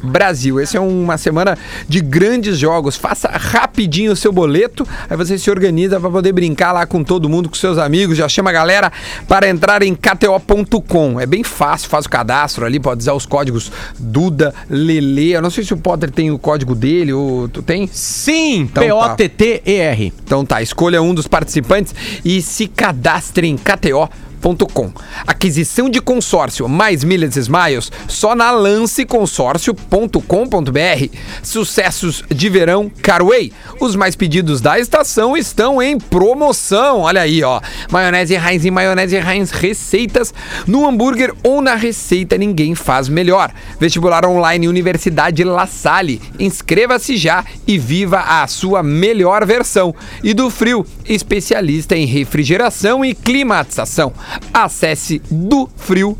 Brasil. Essa é uma semana de grandes jogos. Faça rapidinho o seu boleto, aí você se organiza para poder brincar lá com todo mundo, com seus amigos. Já chama a galera para entrar em KTO.com. É bem fácil, faz o cadastro ali, pode usar os códigos Duda, Lele. Eu não sei se o Potter tem o código dele ou tu tem? Sim, Então tá. P-O-T-T-E-R. Então tá, escolha um dos participantes e se cadastre em KTO.com. Aquisição de consórcio mais milhas smiles só na lanceconsórcio.com.br. Sucessos de verão Carway. Os mais pedidos da estação estão em promoção. Olha aí, ó. Maionese Heinz e maionese Heinz receitas no hambúrguer ou na receita ninguém faz melhor. Vestibular online Universidade La Salle. Inscreva-se já e viva a sua melhor versão. E do Frio, especialista em refrigeração e climatização. Acesse do Frio,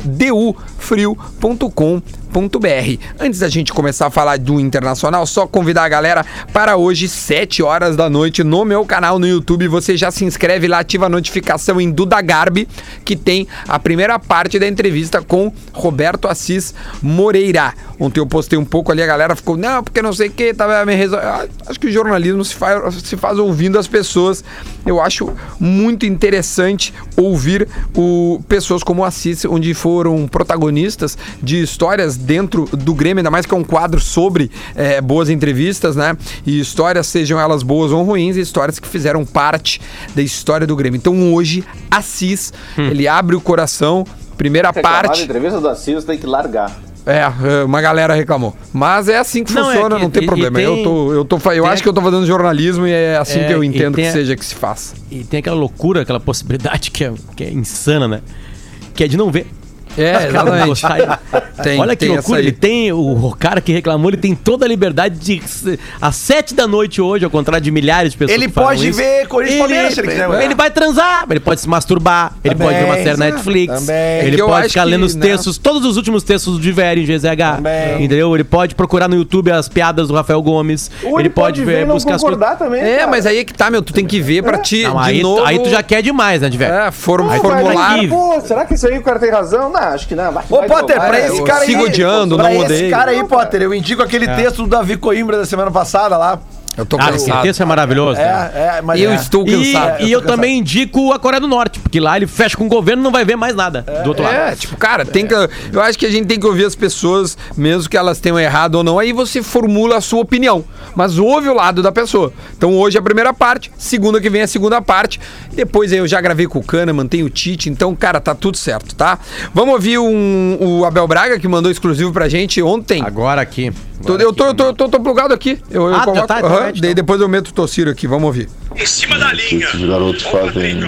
Antes da gente começar a falar do Internacional, só convidar a galera para hoje, 7 horas da noite, no meu canal no YouTube. Você já se inscreve lá, ativa a notificação em Duda Garbi, que tem a primeira parte da entrevista com Roberto Assis Moreira. Ontem eu postei um pouco ali, a galera ficou, não, porque não sei o que, tava me resol... Ah, Acho que o jornalismo se faz, se faz ouvindo as pessoas. Eu acho muito interessante ouvir o, pessoas como o Assis, onde foram protagonistas de histórias dentro do Grêmio, ainda mais que é um quadro sobre eh, boas entrevistas, né? E histórias, sejam elas boas ou ruins, e histórias que fizeram parte da história do Grêmio. Então hoje, Assis, ele abre o coração, primeira parte. entrevista do Assis tem que largar. É, é, uma galera reclamou. Mas é assim que Não, é funciona, que- não tem e- e problema. tem- eu tô, eu tô, eu acho a- que eu tô fazendo jornalismo e é assim É, que eu e entendo que a- seja que se faça. E tem aquela loucura, aquela possibilidade que é, que é insana, né? Que é de não ver. É, Cara, exatamente. Tem- Olha que tem loucura, ele tem, o cara que reclamou, ele tem toda a liberdade de, às sete da noite hoje, ao contrário de milhares de pessoas Ele pode isso, ver Corinthians Palmeiras, se ele quiser. Ele vai transar, ele pode se masturbar, ele Também, pode ver uma série sim, Netflix, também. ele É pode ficar lendo os né? textos, todos os últimos textos do Diverio em GZH, Também. entendeu? Ele pode procurar no YouTube as piadas do Rafael Gomes, Ou ele pode ver, e não buscar as coisas. concordar também. É, cara. mas aí é que tá, meu. Tu tem que ver pra ti, Não, de aí, novo... aí tu já quer demais, né, Diverio? É, formular... Pô, será que isso aí o cara tem razão? Não, acho que não. Vai, Ô, vai Potter, pra né? esse cara aí. sigo odiando, pra não esse odeio. cara aí, Potter, eu indico aquele texto do Davi Coimbra da semana passada lá. Eu tô Ah, cansado. texto é maravilhoso. É, é, mas Eu é. estou E, cansado. e eu também indico a Coreia do Norte, porque lá ele fecha com o governo e não vai ver mais nada do outro É, lado. tipo, cara, tem que. Eu acho que a gente tem que ouvir as pessoas, mesmo que elas tenham errado ou não, aí você formula a sua opinião. Mas ouve o lado da pessoa. Então hoje é a primeira parte, segunda que vem é a segunda parte. Depois aí eu já gravei com o Cana, mantém o Tite, então, cara, tá tudo certo, tá? Vamos ouvir um- o Abel Braga, que mandou exclusivo pra gente ontem. Agora aqui. Tô- eu tô, eu tô, eu tô, tô plugado aqui. Eu, eu Ah, já coloco, tá, então aham, daí então. depois eu meto o Tociro aqui, vamos ouvir. em cima da linha. Esses garotos fazem.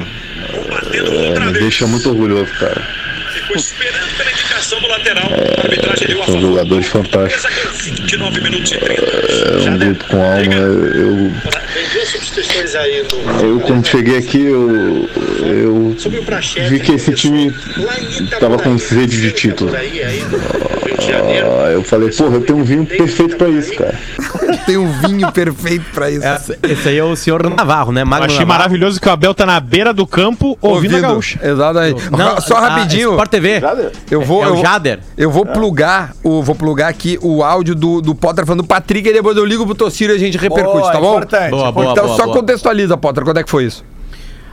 É, me deixa muito orgulhoso, cara. Ficou esperando A a São jogadores fantásticos. Beleza, com 29 minutos 30. É um grupo com alma. Eu, Tem duas substituições aí no. eu quando cheguei aqui, eu, eu vi que esse time Lá em Itaboraí. tava com sede de título. Ah, eu falei, porra, eu tenho um vinho perfeito pra isso, cara. Tem um vinho perfeito pra isso. Esse aí é o senhor Navarro, né? Eu Magno achei Navarro. maravilhoso que o Abel tá na beira do campo ouvindo a gaúcha. Exatamente. Não, Só rapidinho. Sport TV. Eu vou, É eu o Jader. Eu vou plugar, o, vou plugar aqui o áudio do, do Potter falando do Patrick e depois eu ligo pro Tociro e a gente repercute, Boa, tá bom? importante. Boa, boa, então boa, só boa. contextualiza, Potter, quando é que foi isso?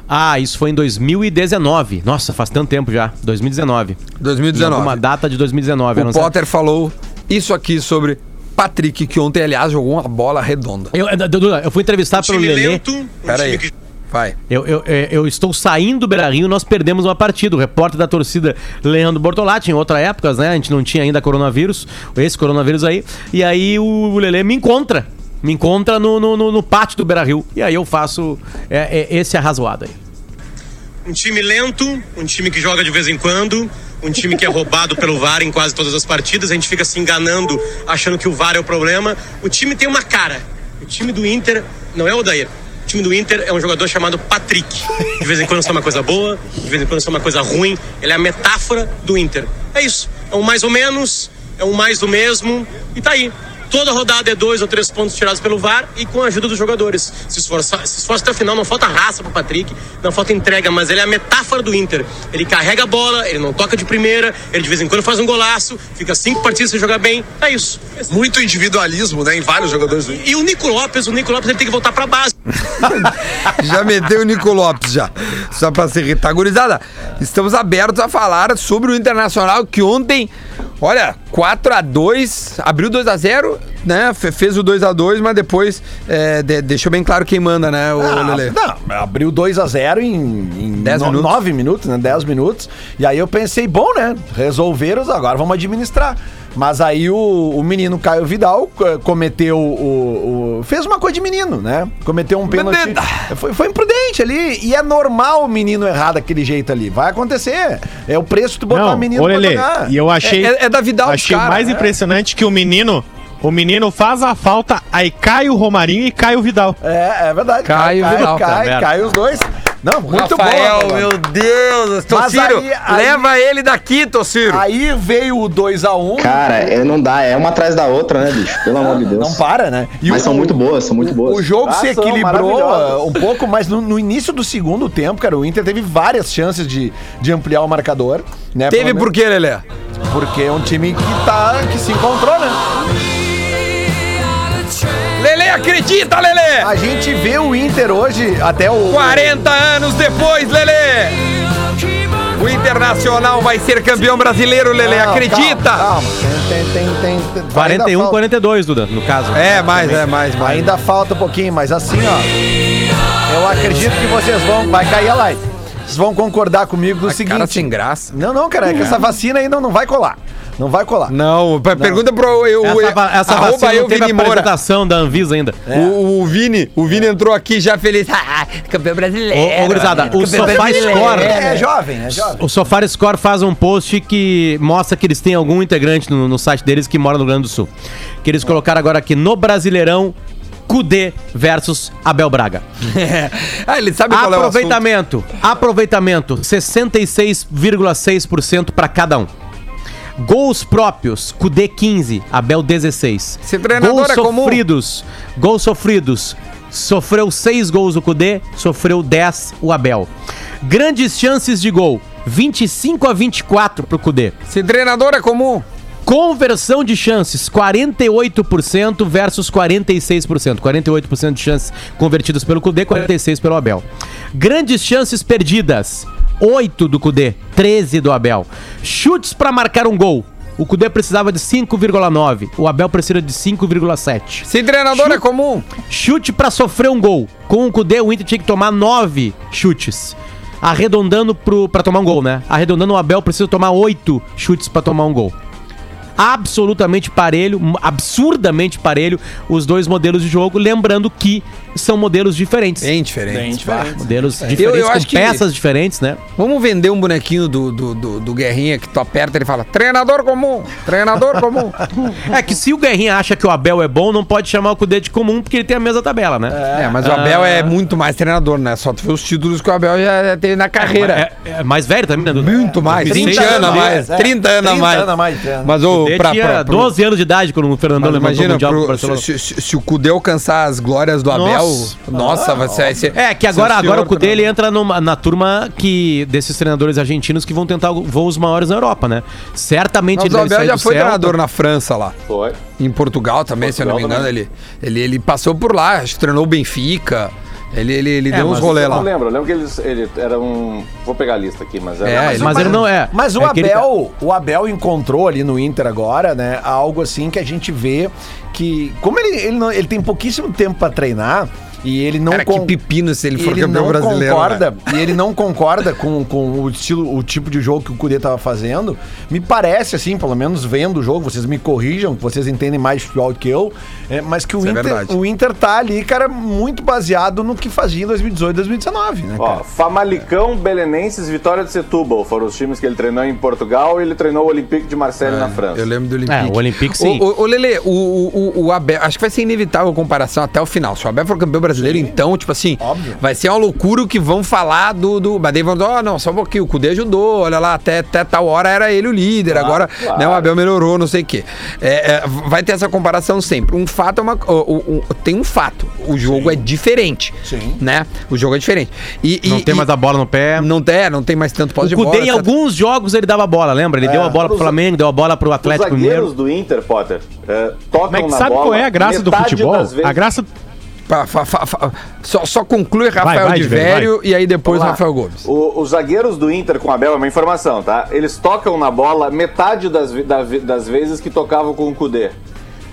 Ah, isso foi em 2019. Nossa, faz tanto tempo já. 2019. Em 2019. Alguma data de 2019. eu O não sei. Potter falou isso aqui sobre Patrick, que ontem, aliás, jogou uma bola redonda. Eu, eu, Dudu, eu fui entrevistado pelo Lelê. lento. um Pera time aí. que Vai. Eu, eu, é, eu estou saindo do Beira Rio nós perdemos uma partida. O repórter da torcida, Leandro Bortolatti, em outras épocas, né? A gente não tinha ainda coronavírus, esse coronavírus aí. E aí o Lelê me encontra. Me encontra no, no, no- no pátio do Beira Rio. E aí eu faço é, é, esse arrazoado aí. Um time lento, um time que joga de vez em quando, um time que é roubado pelo VAR em quase todas as partidas. A gente fica se enganando, achando que o VAR é o problema. O time tem uma cara. O time do Inter não é o Odair. Time do Inter é um jogador chamado Patrick. De vez em quando sai uma coisa boa, de vez em quando sai uma coisa ruim. Ele é a metáfora do Inter. É isso. É um mais ou menos, é um mais do mesmo. E tá aí. Toda rodada é dois ou três pontos tirados pelo VAR e com a ajuda dos jogadores. Se esforçar, se esforça até o final, não falta raça pro Patrick, não falta entrega, mas ele é a metáfora do Inter. Ele carrega a bola, ele não toca de primeira, ele de vez em quando faz um golaço, fica cinco partidas sem jogar bem. É isso. Muito individualismo, né? Em vários jogadores do E o Nico Lopes, o Nico Lopes ele tem que voltar pra base. Já meteu o Nico Lopes já. Só pra se irritar. Gurizada, estamos abertos a falar sobre o Internacional que ontem, olha, 4 a 2 abriu 2 a 0 né? Fe- Fez o 2 a 2 mas depois é, de- deixou bem claro quem manda, né, o Ah, Lele? não, abriu 2x0 em, em Dez no- minutos. 9 minutos, né? 10 minutos. E aí eu pensei, bom, né? Resolveram, agora vamos administrar. Mas aí o, o menino Caio Vidal cometeu o, o- Fez uma coisa de menino, né? Cometeu um pênalti. Foi, foi imprudente ali. E é normal o menino errar daquele jeito ali. Vai acontecer. É o preço de tu botar o menino ô pra jogar. e eu achei. É- é da Vidal, Achei cara, mais é. impressionante que o menino. O menino faz a falta, aí cai o Romarinho e cai o Vidal. É, é verdade. Caio cai, Vidal, cai, tá cai, vendo? cai os dois. Não, muito Rafael, boa. meu Deus. Tociro, aí- aí- leva ele daqui, Tociro. Aí veio o 2x1. Cara, é, não dá, é uma atrás da outra, né, bicho? Pelo amor de Deus. Não para, né? E Mas o- são muito boas, são muito boas. O jogo Ah, se equilibrou ah, um pouco, mas no, no início do segundo tempo, cara, o Inter teve várias chances de, de ampliar o marcador. Né, Teve por quê, Lelé? Porque é um time que, tá, que se encontrou, né? Acredita, Lelê! A gente vê o Inter hoje, até o. 40 anos depois, Lelê! O Internacional vai ser campeão brasileiro, Lelê, Não, acredita! Calma, calma. Tem, tem, tem, tem, ainda 41, falta- 42, Duda, no caso. É, mais, é, mais, mais. Ainda falta um pouquinho, mas assim, ó. Eu acredito que vocês vão. Vai cair a live. Vocês vão concordar comigo no seguinte. Cara sem graça. Não, não, cara, é que essa vacina ainda não vai colar. Não vai colar. Não, per- pergunta pro eu, Essa, essa vacina eu, teve Vini Moura. apresentação da Anvisa ainda. O, o Vini, o Vini entrou aqui já feliz. Ah, campeão brasileiro. Ô, ô, gurizada, o Sofá. Score- É, é jovem, é jovem. O Sofar Score faz um post que mostra que eles têm algum integrante no, no site deles que mora no Rio Grande do Sul. Que eles colocaram agora aqui no Brasileirão, Cudê versus Abel Braga. ah, ele sabe qual é o. Aproveitamento, aproveitamento, 66,6% para cada um. Gols próprios, Cudê 15, Abel 16. Esse treinador gols é comum. sofridos, gols sofridos. Sofreu 6 gols o Cudê, sofreu 10 o Abel. Grandes chances de gol, 25 a 24 pro Cudê. Esse treinador é comum. Conversão de chances, 48% versus 46%. 48% de chances convertidas pelo Cudê, 46% pelo Abel. Grandes chances perdidas, 8 do Cudê, 13 do Abel. Chutes para marcar um gol. O Cudê precisava de 5,9, o Abel precisa de 5,7. Esse treinador Chu- é comum. Chute pra sofrer um gol. Com o Cudê, o Inter tinha que tomar nove chutes. Arredondando pro, pra tomar um gol, né? Arredondando, o Abel precisa tomar oito chutes pra tomar um gol. Absolutamente parelho, absurdamente parelho, os dois modelos de jogo. Lembrando que são modelos diferentes. Bem diferente. Bem diferente. Modelos diferentes, Eu- eu com acho que- peças diferentes, né? Vamos vender um bonequinho do, do, do, do Guerrinha que tu aperta e ele fala: treinador comum, treinador comum. É que se o Guerrinha acha que o Abel é bom, não pode chamar o Cudê de comum, porque ele tem a mesma tabela, né? É, mas o Abel é muito mais treinador, né? Só tu vê os títulos que o Abel já teve na carreira. É, é mais velho também, né? Dudu? Muito mais, 26 20 anos a mais, é. 30 anos a 30 mais. anos a mais. Mas o pra, tinha pra, pro- 12 anos de idade quando o Fernandão mas levantou o imagina, Mundial pro pro- se, se, se o Cudê alcançar as glórias do Abel, Nossa. nossa, vai ser, vai ser- É, que agora, agora o Cudê ele entra numa- na turma que desses treinadores argentinos que vão tentar voos maiores na Europa, né? Certamente Mas o deve Abel sair já do foi Celta. treinador na França lá. Foi. Em Portugal também, se eu não me Portugal engano, ele, ele, ele passou por lá, acho que treinou o Benfica. Ele, ele, ele É, deu uns rolê Eu não lá. lembro, eu lembro que eles, ele era um. Vou pegar a lista aqui, mas era. É, mas ele- Mas ele não é. Mas o É ele tá- Abel, o Abel encontrou ali no Inter agora, né, algo assim que a gente vê que como ele ele, não- ele tem pouquíssimo tempo pra treinar e ele não Cara, con- que pepino se ele for ele campeão brasileiro. concorda né? e ele não concorda com, com o estilo, o tipo de jogo que o Cudê tava fazendo. Me parece assim, pelo menos vendo o jogo, vocês me corrijam, que vocês entendem mais de futebol do que eu, é, mas que o Isso é Inter, verdade. o Inter tá ali, cara, muito baseado no que fazia em 2018, 2019, né, Ó, cara? Famalicão, Belenenses, Vitória de Setúbal foram os times que ele treinou em Portugal e ele treinou o Olympique de Marseille na França. Eu lembro do Olympique. É, o Olympique, sim. O, o, o Lele, o, o, o Abel, acho que vai ser inevitável a comparação até o final. Se o Abel for campeão brasileiro, então, tipo assim, Óbvio. vai ser uma loucura o que vão falar do. do mas daí vão dizer, ó, não, só um pouquinho, o Cudê ajudou, olha lá, até, até tal hora era ele o líder, agora claro. Né, o Abel melhorou, não sei o quê. É, é, vai ter essa comparação sempre. Um fato é uma. o- o- o- tem um fato. O jogo é diferente. Sim. Né? O jogo é diferente. E, Não e- tem e- mais a bola no pé. Não tem, não tem mais tanto posse O de Cudê bola. em alguns jogos ele dava bola, lembra? Ele deu a bola pro Os- Flamengo, deu a bola pro Os Atlético zagueiros Mineiro. do Inter, Potter, eh, tocam Mas na sabe bola qual é a graça do futebol? A graça. Fa- fa- fa- fa- só, só conclui Rafael vai, de Diver, Vério e aí depois Vamos lá. Rafael Gomes. O- os zagueiros do Inter com o Abel é uma informação, tá? Eles tocam na bola metade das, da das vezes que tocavam com o Kudê.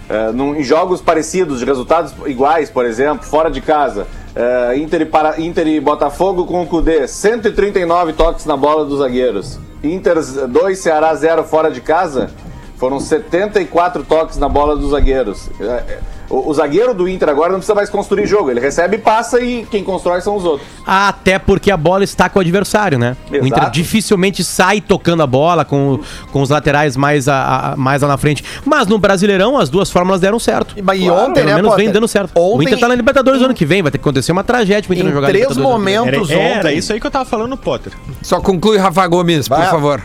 É, num- em jogos parecidos, de resultados iguais, por exemplo, fora de casa. é, Inter, e para, Inter e Botafogo com o Kudê, 139 toques na bola dos zagueiros. Inter 2, Ceará 0 fora de casa, Foram 74 toques na bola dos zagueiros. É, é, O, o zagueiro do Inter agora não precisa mais construir jogo. Ele recebe, passa e quem constrói são os outros. Até porque a bola está com o adversário, né? O Inter Exato. dificilmente sai tocando a bola com, com os laterais mais, a, a- mais lá na frente. Mas no Brasileirão as duas fórmulas deram certo. E, e ontem, Pelo né, menos vem dando certo. o Ontem- Inter tá na Libertadores ano que vem, vai ter que acontecer uma tragédia pro Inter Em não jogar três momentos Era, era ontem. isso aí que eu tava falando, Potter. Só conclui, Rafa Gomes, por Vai. favor.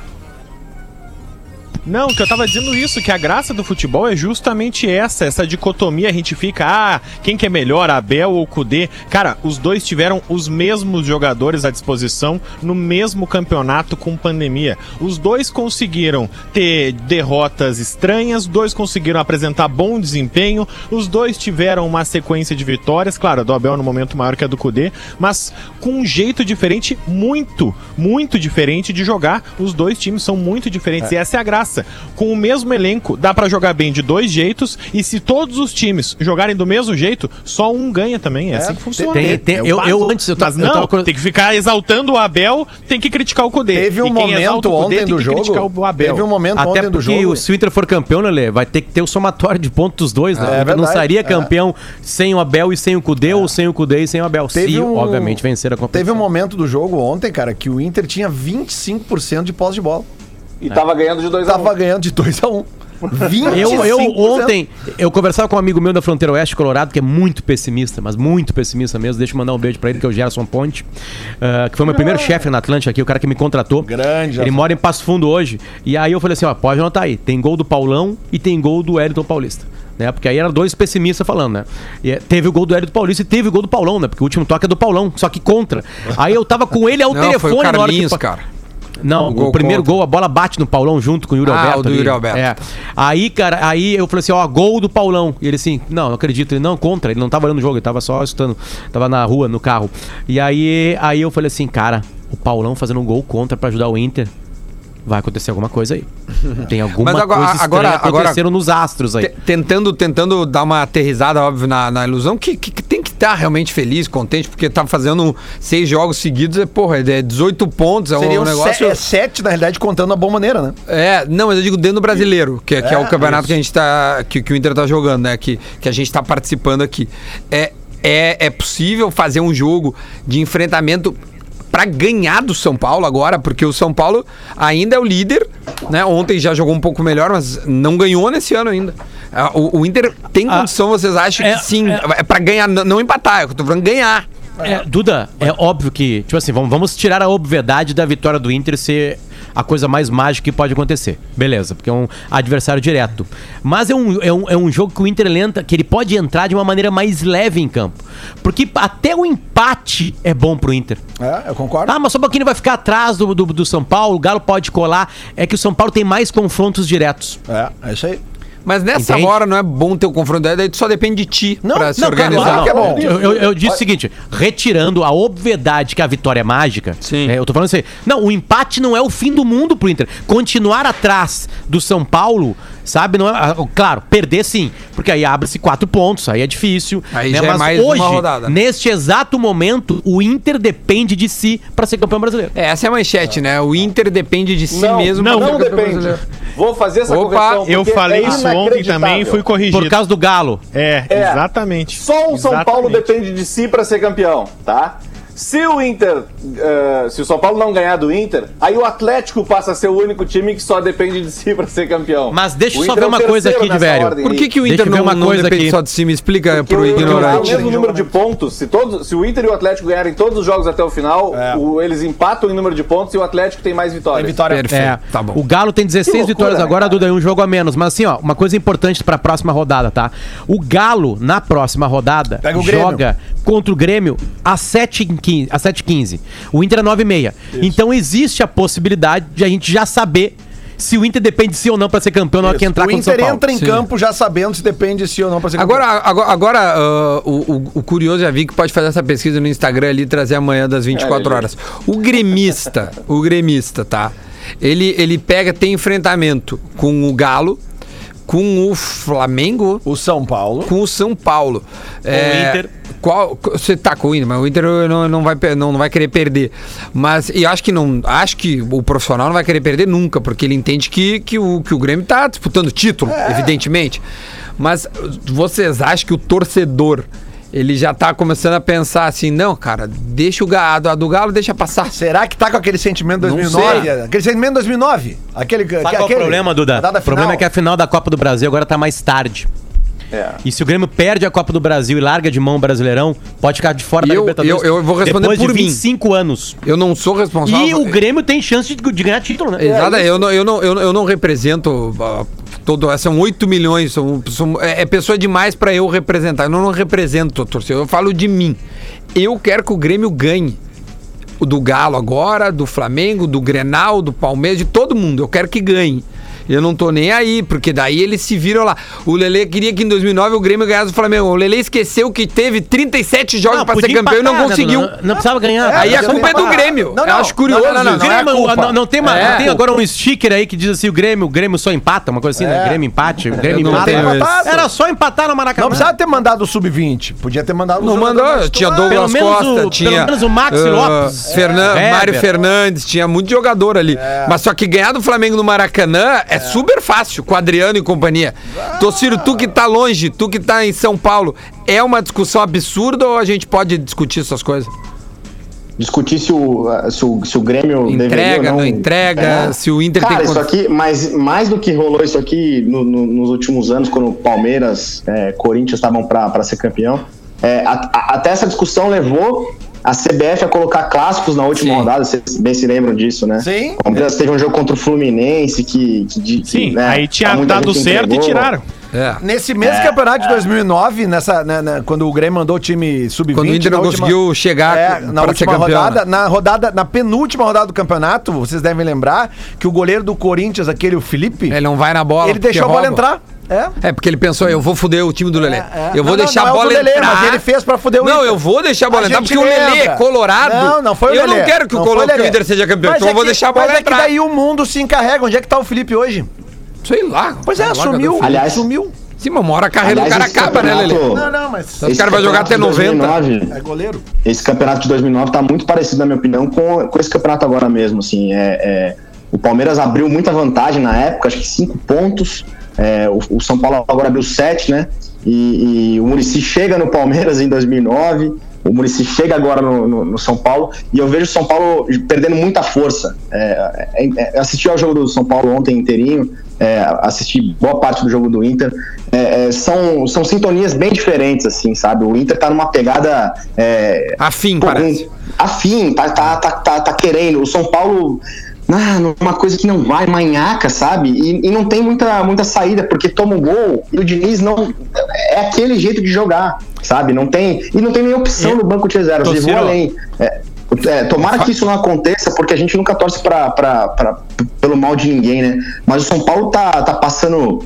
Não, que eu tava dizendo isso, que a graça do futebol é justamente essa, essa dicotomia, a gente fica, ah, quem que é melhor, Abel ou Kudê? Cara, os dois tiveram os mesmos jogadores à disposição no mesmo campeonato com pandemia. Os dois conseguiram ter derrotas estranhas, dois conseguiram apresentar bom desempenho, os dois tiveram uma sequência de vitórias, claro, a do Abel no momento maior que a do Kudê, mas com um jeito diferente, muito, muito diferente de jogar. Os dois times são muito diferentes e essa é a graça. Com o mesmo elenco, dá pra jogar bem de dois jeitos e se todos os times jogarem do mesmo jeito, só um ganha também. É, assim que funciona. tem- tem- É eu- eu básico. antes, eu ta- Mas eu não, tava- tem que ficar exaltando o Abel, tem que criticar o Cudê. Teve um E momento o Kudê ontem tem do jogo. criticar o Abel. Teve um momento Até ontem do porque jogo. o- se o Inter for campeão, Lelê, vai ter que ter o somatório de pontos dos dois, né? É não seria é. campeão sem o Abel e sem o Cudê, ou sem o Cudê e sem o Abel. Teve se, um- obviamente, vencer a competição. Teve um momento do jogo ontem, cara, que o Inter tinha 25% de posse de bola. E tava ganhando de 2 a 1 Tava ganhando de 2 a 1 25%. Eu, eu ontem, eu conversava com um amigo meu da Fronteira Oeste, Colorado, que é muito pessimista, mas muito pessimista mesmo. Deixa eu mandar um beijo pra ele, que é o Gerson Ponte, ah, que foi meu primeiro chefe na Atlântica aqui, o cara que me contratou. Grande, Ele mora em Passo Fundo hoje. E aí eu falei assim: ó, pode anotar aí. Tem gol do Paulão e tem gol do Wellington Paulista. Né? Porque aí eram dois pessimistas falando, né? E, eh, teve o gol do Wellington Paulista e teve o gol do Paulão, né? Porque o último toque é do Paulão, só que contra. Aí eu tava com ele ao Não, telefone foi o na hora que Carlinhos, cara. Não, O gol primeiro contra. gol, a bola bate no Paulão junto com o Yuri Ah, Alberto. o do. Yuri Alberto. É. Aí, cara, aí eu falei assim, ó, gol do Paulão. E ele assim, não, não acredito. Ele, não, contra. Ele não tava olhando o jogo, ele tava só escutando. Tava na rua, no carro. E aí, aí eu falei assim, cara, o Paulão fazendo um gol contra pra ajudar o Inter. Vai acontecer alguma coisa aí. Tem alguma Mas agora- coisa agora- agora- acontecendo nos astros aí. Te- Tentando, tentando dar uma aterrizada, óbvio, na, na ilusão, que, que- que tem que estar realmente feliz, contente, porque tá fazendo seis jogos seguidos, é, porra, é 18 pontos, é um negócio... se- é sete, na realidade, contando a boa maneira, né? É, não, mas eu digo dentro do brasileiro, que, que é, É, o campeonato isso. que a gente tá. Que, que o Inter tá jogando, né? Que, que a gente tá participando aqui. É, é, é possível fazer um jogo de enfrentamento para ganhar do São Paulo agora, porque o São Paulo ainda é o líder, né? Ontem já jogou um pouco melhor, mas não ganhou nesse ano ainda. Ah, O, o Inter tem Ah, condição, vocês acham é- que sim, é- é, para ganhar, não não empatar, eu tô falando ganhar. É, Duda, é óbvio que, tipo assim, vamos, vamos tirar a obviedade da vitória do Inter ser a coisa mais mágica que pode acontecer. Beleza, porque é um adversário direto. Mas é um, é um, é um jogo que o Inter lenta, que ele pode entrar de uma maneira mais leve em campo. Porque até o empate é bom pro Inter. É, eu concordo. Ah, mas só um pouquinho vai ficar atrás do, do, do São Paulo, o Galo pode colar. É que o São Paulo tem mais confrontos diretos. É, é isso aí. Mas nessa Entende? hora não é bom ter o confronto, daí tu só depende de ti Não, pra se não, organizar. claro que é bom. Eu, eu- eu disse o seguinte, retirando a obviedade que a vitória é mágica, Sim. é, eu tô falando assim, não, o empate não é o fim do mundo pro Inter. Continuar atrás do São Paulo, sabe, não é, ah, claro, perder sim, porque aí abre-se quatro pontos, aí é difícil. Aí né, já é mas mais uma hoje, rodada. neste exato momento, o Inter depende de si pra ser campeão brasileiro. É, essa é a manchete, né? O Inter depende de si Não, mesmo. não, pra ser não depende. brasileiro. Vou fazer essa Opa, correção. Eu falei é isso ontem também e fui corrigido. Por causa do Galo. É, É. exatamente. Só o São Paulo Exatamente. depende de si para ser campeão, tá? Se o Inter, eh, se o São Paulo não ganhar do Inter, aí o Atlético passa a ser o único time que só depende de si para ser campeão. Mas deixa eu O só ver é o uma coisa aqui, Diverio. ordem Por que, que o Inter não, uma não coisa depende aqui. só de si? Me explica Porque pro o- o ignorante. mesmo número de pontos. Se, todos, se o Inter e o Atlético ganharem todos os jogos até o final, É. o- eles empatam em número de pontos e o Atlético tem mais vitórias. Tem vitória. Perfeito, É, tá bom. O Galo tem 16 Que loucura, vitórias né, agora, cara? Duda, e um jogo a menos. Mas assim, ó, uma coisa importante pra próxima rodada, tá? O Galo, na próxima rodada, Pega o Grêmio. joga contra o Grêmio às 7h15. Às 7h15. O Inter é 9h30. Então existe a possibilidade de a gente já saber se o Inter depende de si ou não pra ser campeão na hora que entrar o contra o São Inter entra em Sim. campo já sabendo se depende de si ou não pra ser Agora, agora, agora ah, o, o- o curioso já vi que pode fazer essa pesquisa no Instagram ali e trazer amanhã das 24 É, horas. O gremista, o gremista, tá? Ele, ele pega, tem enfrentamento com o Galo, com o Flamengo, O São Paulo. com o São Paulo. É, Inter. Qual, você tá com o Inter, mas o Inter não, não, vai, não, não vai querer perder. Mas e acho que não, acho que o profissional não vai querer perder nunca, porque ele entende que, que, o, que o Grêmio tá disputando título, evidentemente. Mas vocês acham que o torcedor ele já tá começando a pensar assim, não, cara, deixa o gado, a do Galo deixa passar. Será que tá com aquele sentimento Não 2009? sei. Aquele sentimento 2009? Aquele, Sabe qual é aquele, o problema, Duda? a data O problema final. é que a final da Copa do Brasil agora tá mais tarde. É. E se o Grêmio perde a Copa do Brasil e larga de mão o Brasileirão, pode ficar de fora da Eu- Libertadores. eu- eu vou responder depois por de mim. 25 anos. Eu não sou responsável. E o Grêmio tem chance de, de ganhar título, né? Exato, eu não, eu não, eu não, eu não represento ah, todo. São 8 milhões, são, são- é, é pessoa demais pra eu representar. Eu não, não represento a torcida, eu falo de mim. Eu quero que o Grêmio ganhe. O do Galo agora, do Flamengo, do Grenal, do Palmeiras, de todo mundo. Eu quero que ganhe. Eu não tô nem aí, porque daí eles se viram lá. O Lele queria que em 2009 o Grêmio ganhasse o Flamengo. O Lele esqueceu que teve 37 jogos pra ser campeão e não né, conseguiu. Não, não precisava ganhar. aí a culpa é do. Grêmio. Não, Eu não. acho curioso. Não, não, não, não é não, não tem, uma- É. tem agora um sticker aí que diz assim: o Grêmio, o Grêmio só empata, uma coisa assim, né? É. Grêmio empate, o Grêmio Eu não empata. Era só empatar no Maracanã. Não precisava ter mandado o sub-20. Podia ter mandado o Não mandou, tinha. Douglas Pelo menos Costa, o- pelo tinha. menos o Maxi ah, Lopes. Fernan- É. Mário. Fernandes, tinha muito jogador ali. Mas só que ganhar do Flamengo no Maracanã é, super fácil, com Adriano e companhia. Tociro, tu que tá longe, tu que tá em São Paulo, é uma discussão absurda ou a gente pode discutir essas coisas? discutir se o, se o, se o Grêmio Entrega, ou não entrega, É. se o Inter Cara, tem isso aqui, mas mais do que rolou isso aqui no- no- nos últimos anos, quando Palmeiras, é, Corinthians estavam para ser campeão, é, a- a- até essa discussão levou a CBF a colocar clássicos na última Sim. rodada, vocês bem se lembram disso, né? Sim. O Palmeiras teve um jogo contra o Fluminense que. que, Sim, né, aí tinha muita dado certo entregou. e tiraram. É. Nesse mesmo campeonato de 2009, nessa, né, né, quando o Grêmio mandou o time sub-20... Quando o Inter não última- conseguiu chegar É, na última campeão, rodada, né? na rodada, na penúltima rodada do campeonato, vocês devem lembrar que o goleiro do Corinthians, aquele o Felipe, Ele não vai na bola. ele deixou a bola rouba. entrar. É. É, porque ele pensou, eu vou foder o time do Lelê. É. Eu vou Não, deixar não é a o do bola Lelê, entrar. mas ele fez pra fuder o Não, Inter. eu vou deixar a bola A entrar, porque o Lelê é lembra. colorado. Não, não foi o Eu Lelê. não quero que o, Não Colo- foi que o. Inter seja campeão, Mas então é eu vou que- deixar a bola Mas é que entrar. daí o mundo se encarrega. Onde é que tá o Felipe hoje? Sei lá. Pois é, Cara, sumiu. Aliás- sumiu. Sim, mas uma hora a carreira Aliás, do cara esse acaba, né, Lelê? Não, não, mas Os caras vão jogar até campeonato de 90. 2009, é goleiro. esse campeonato de 2009 tá muito parecido, na minha opinião, com, com esse campeonato agora mesmo. Assim, é, é, o Palmeiras abriu muita vantagem na época, acho que cinco pontos. É, o, o São Paulo agora abriu sete, né? E, e o Murici chega no Palmeiras em 2009. O Murici chega agora no, no- no São Paulo e eu vejo o São Paulo perdendo muita força. É, é, é, assisti ao jogo do São Paulo ontem inteirinho, é, assisti boa parte do jogo do Inter. É, é, são, são sintonias bem diferentes, assim, sabe? O Inter tá numa pegada. Afim, pô, parece. um- afim, tá, tá, tá, tá, tá querendo. O São Paulo. Ah, numa coisa que não vai, manhaca, sabe? E, e não tem muita, muita saída, porque toma um gol e o Diniz não. É aquele jeito de jogar, sabe? Não tem. E não tem nem opção no banco de reservas. Tô E vou além. É, é, tomara que isso não aconteça, porque a gente nunca torce pra, pra, pra- pelo mal de ninguém, né? Mas o São Paulo tá, tá passando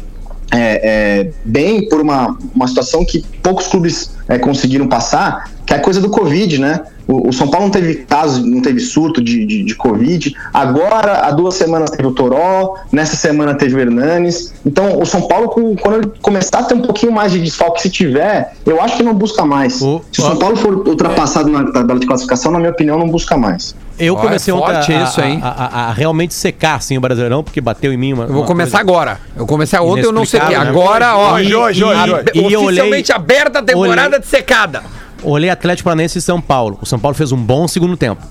é, é, bem por uma, uma situação que poucos clubes é, conseguiram passar, é a coisa do Covid, né? O, o São Paulo não teve caso, não teve surto de, de, de Covid. Agora, há duas semanas teve o Toró, nessa semana teve o Hernanes. Então, o São Paulo, quando ele começar a ter um pouquinho mais de desfalque, se tiver, eu acho que não busca mais. O- se o São Paulo for ultrapassado na tabela de classificação, na minha opinião, não busca mais. Eu Ó, comecei é ontem a, isso, hein? a- a- a realmente secar assim, o Brasileirão, porque bateu em mim uma. Eu vou uma começar coisa- agora. Eu comecei ontem, eu não. Inexplicável, né? Agora, ó. Hoje, hoje, hoje. E eu olhei- Oficialmente aberta a temporada olhei- de secada. Olhei Atlético Paranaense e São Paulo. O São Paulo fez um bom segundo tempo.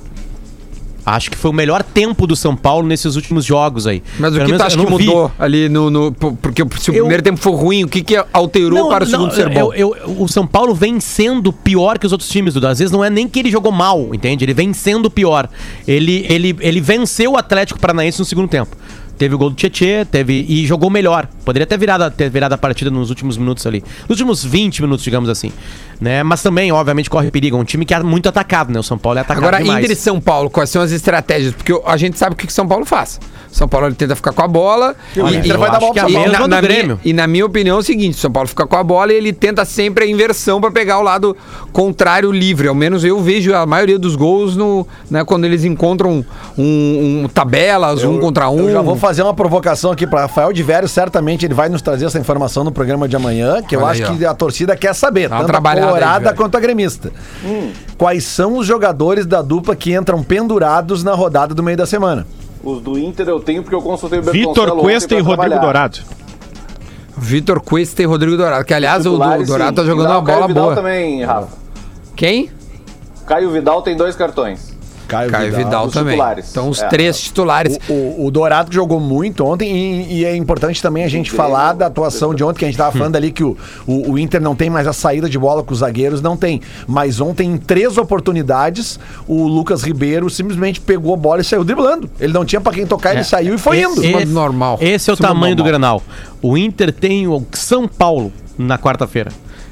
Acho que foi o melhor tempo do São Paulo nesses últimos jogos aí. Mas o Pelo que tu acha que não vi. mudou ali no, no- po- Porque se o Eu- primeiro tempo for ruim, o que, que alterou Não, para o não, segundo ser bom? eu- eu- o São Paulo vem sendo pior que os outros times, Duda. Às vezes não é nem que ele jogou mal, entende? Ele vem sendo pior. Ele, ele, ele venceu o Atlético Paranaense no segundo tempo. Teve o gol do Tietê, teve e jogou melhor. Poderia ter virado, ter virado a partida nos últimos minutos ali. Nos últimos 20 minutos, digamos assim. Né? Mas também, obviamente, corre perigo. É um time que é muito atacado, né? O São Paulo é atacado Agora, demais. Inter e São Paulo, quais são as estratégias? Porque a gente sabe o que o São Paulo faz. São Paulo ele tenta ficar com a bola. E o Inter eu vai dar bola pro São Paulo. na, Grêmio. minha, e na minha opinião é o seguinte: São Paulo fica com a bola e ele tenta sempre a inversão para pegar o lado contrário livre. Ao menos eu vejo a maioria dos gols no, né, quando eles encontram um, um tabelas, um contra um. Eu já vou fazer uma provocação aqui para Rafael de Vério. Certamente ele vai nos trazer essa informação no programa de amanhã, que eu Olha acho aí, ó. que a torcida quer saber, Dá uma tanto a trabalhada aí, colorada Vério. quanto a gremista. Quais são os jogadores da dupla que entram pendurados na rodada do meio da semana? Os do Inter eu tenho porque eu consultei o Vitor Cuesta e Rodrigo trabalhar. Dourado. Vitor Cuesta e Rodrigo Dourado. Que, aliás, o, Dourado tá sim. jogando Não, uma Caio bola Vidal boa. também, Rafa. Quem? Caio Vidal tem dois cartões. Caio, Caio Vidal, Os também. titulares. Então, os É. três titulares. O, o- o Dourado que jogou muito ontem e, e é importante também a gente falar da atuação de ontem, que a gente tava falando ali que o, o, o Inter não tem mais a saída de bola com os zagueiros, não tem. Mas ontem, em três oportunidades, o Lucas Ribeiro simplesmente pegou a bola e saiu driblando. Ele não tinha pra quem tocar, ele saiu e foi indo. Esse- do normal. Esse é o do tamanho do normal. Granal. O Inter tem o São Paulo na quarta-feira.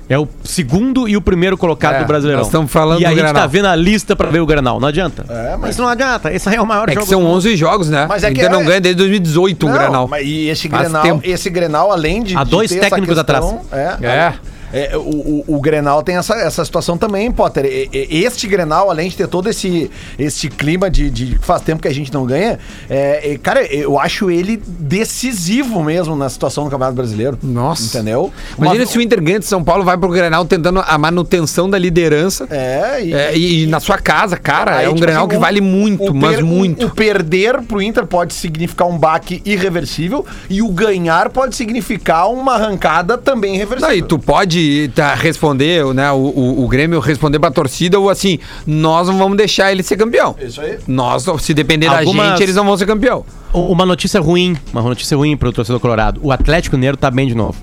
É o segundo e o primeiro colocado É, do Brasileirão. nós estamos falando E a gente tá Granal. vendo a lista pra ver o Granal. Não adianta. É, mas- Isso não adianta. Esse aí é o maior É que jogo. são do mundo. 11 jogos, né? Mas é o que não é- ganha desde 2018 um Não, Granal. mas e esse Faz Grenal, tempo. esse Grenal, além de. Há de dois essa técnicos questão, É. É. É, o, o, o Grenal tem essa, essa situação também, Potter. E- e- Este Grenal, além de ter todo esse, esse clima de, de faz tempo que a gente não ganha, é, cara, eu acho ele decisivo mesmo na situação do Campeonato Brasileiro. Nossa. Entendeu? Imagina Uma- se o Inter ganha de São Paulo, vai pro Grenal tentando a manutenção da liderança. É, e, É, e, e na sua casa, cara, Aí, é um tipo Grenal assim, que vale muito, mas o- muito. O, perder pro Inter pode significar um baque irreversível e o ganhar pode significar uma arrancada também irreversível. Daí tu pode tá, responder, né, o, o, o Grêmio responder pra torcida ou assim, nós não vamos deixar ele ser campeão. Isso aí. Nós, se depender Algumas- da gente, eles não vão ser campeão. Uma notícia ruim, uma notícia ruim pro torcedor colorado. O Atlético Mineiro tá bem de novo.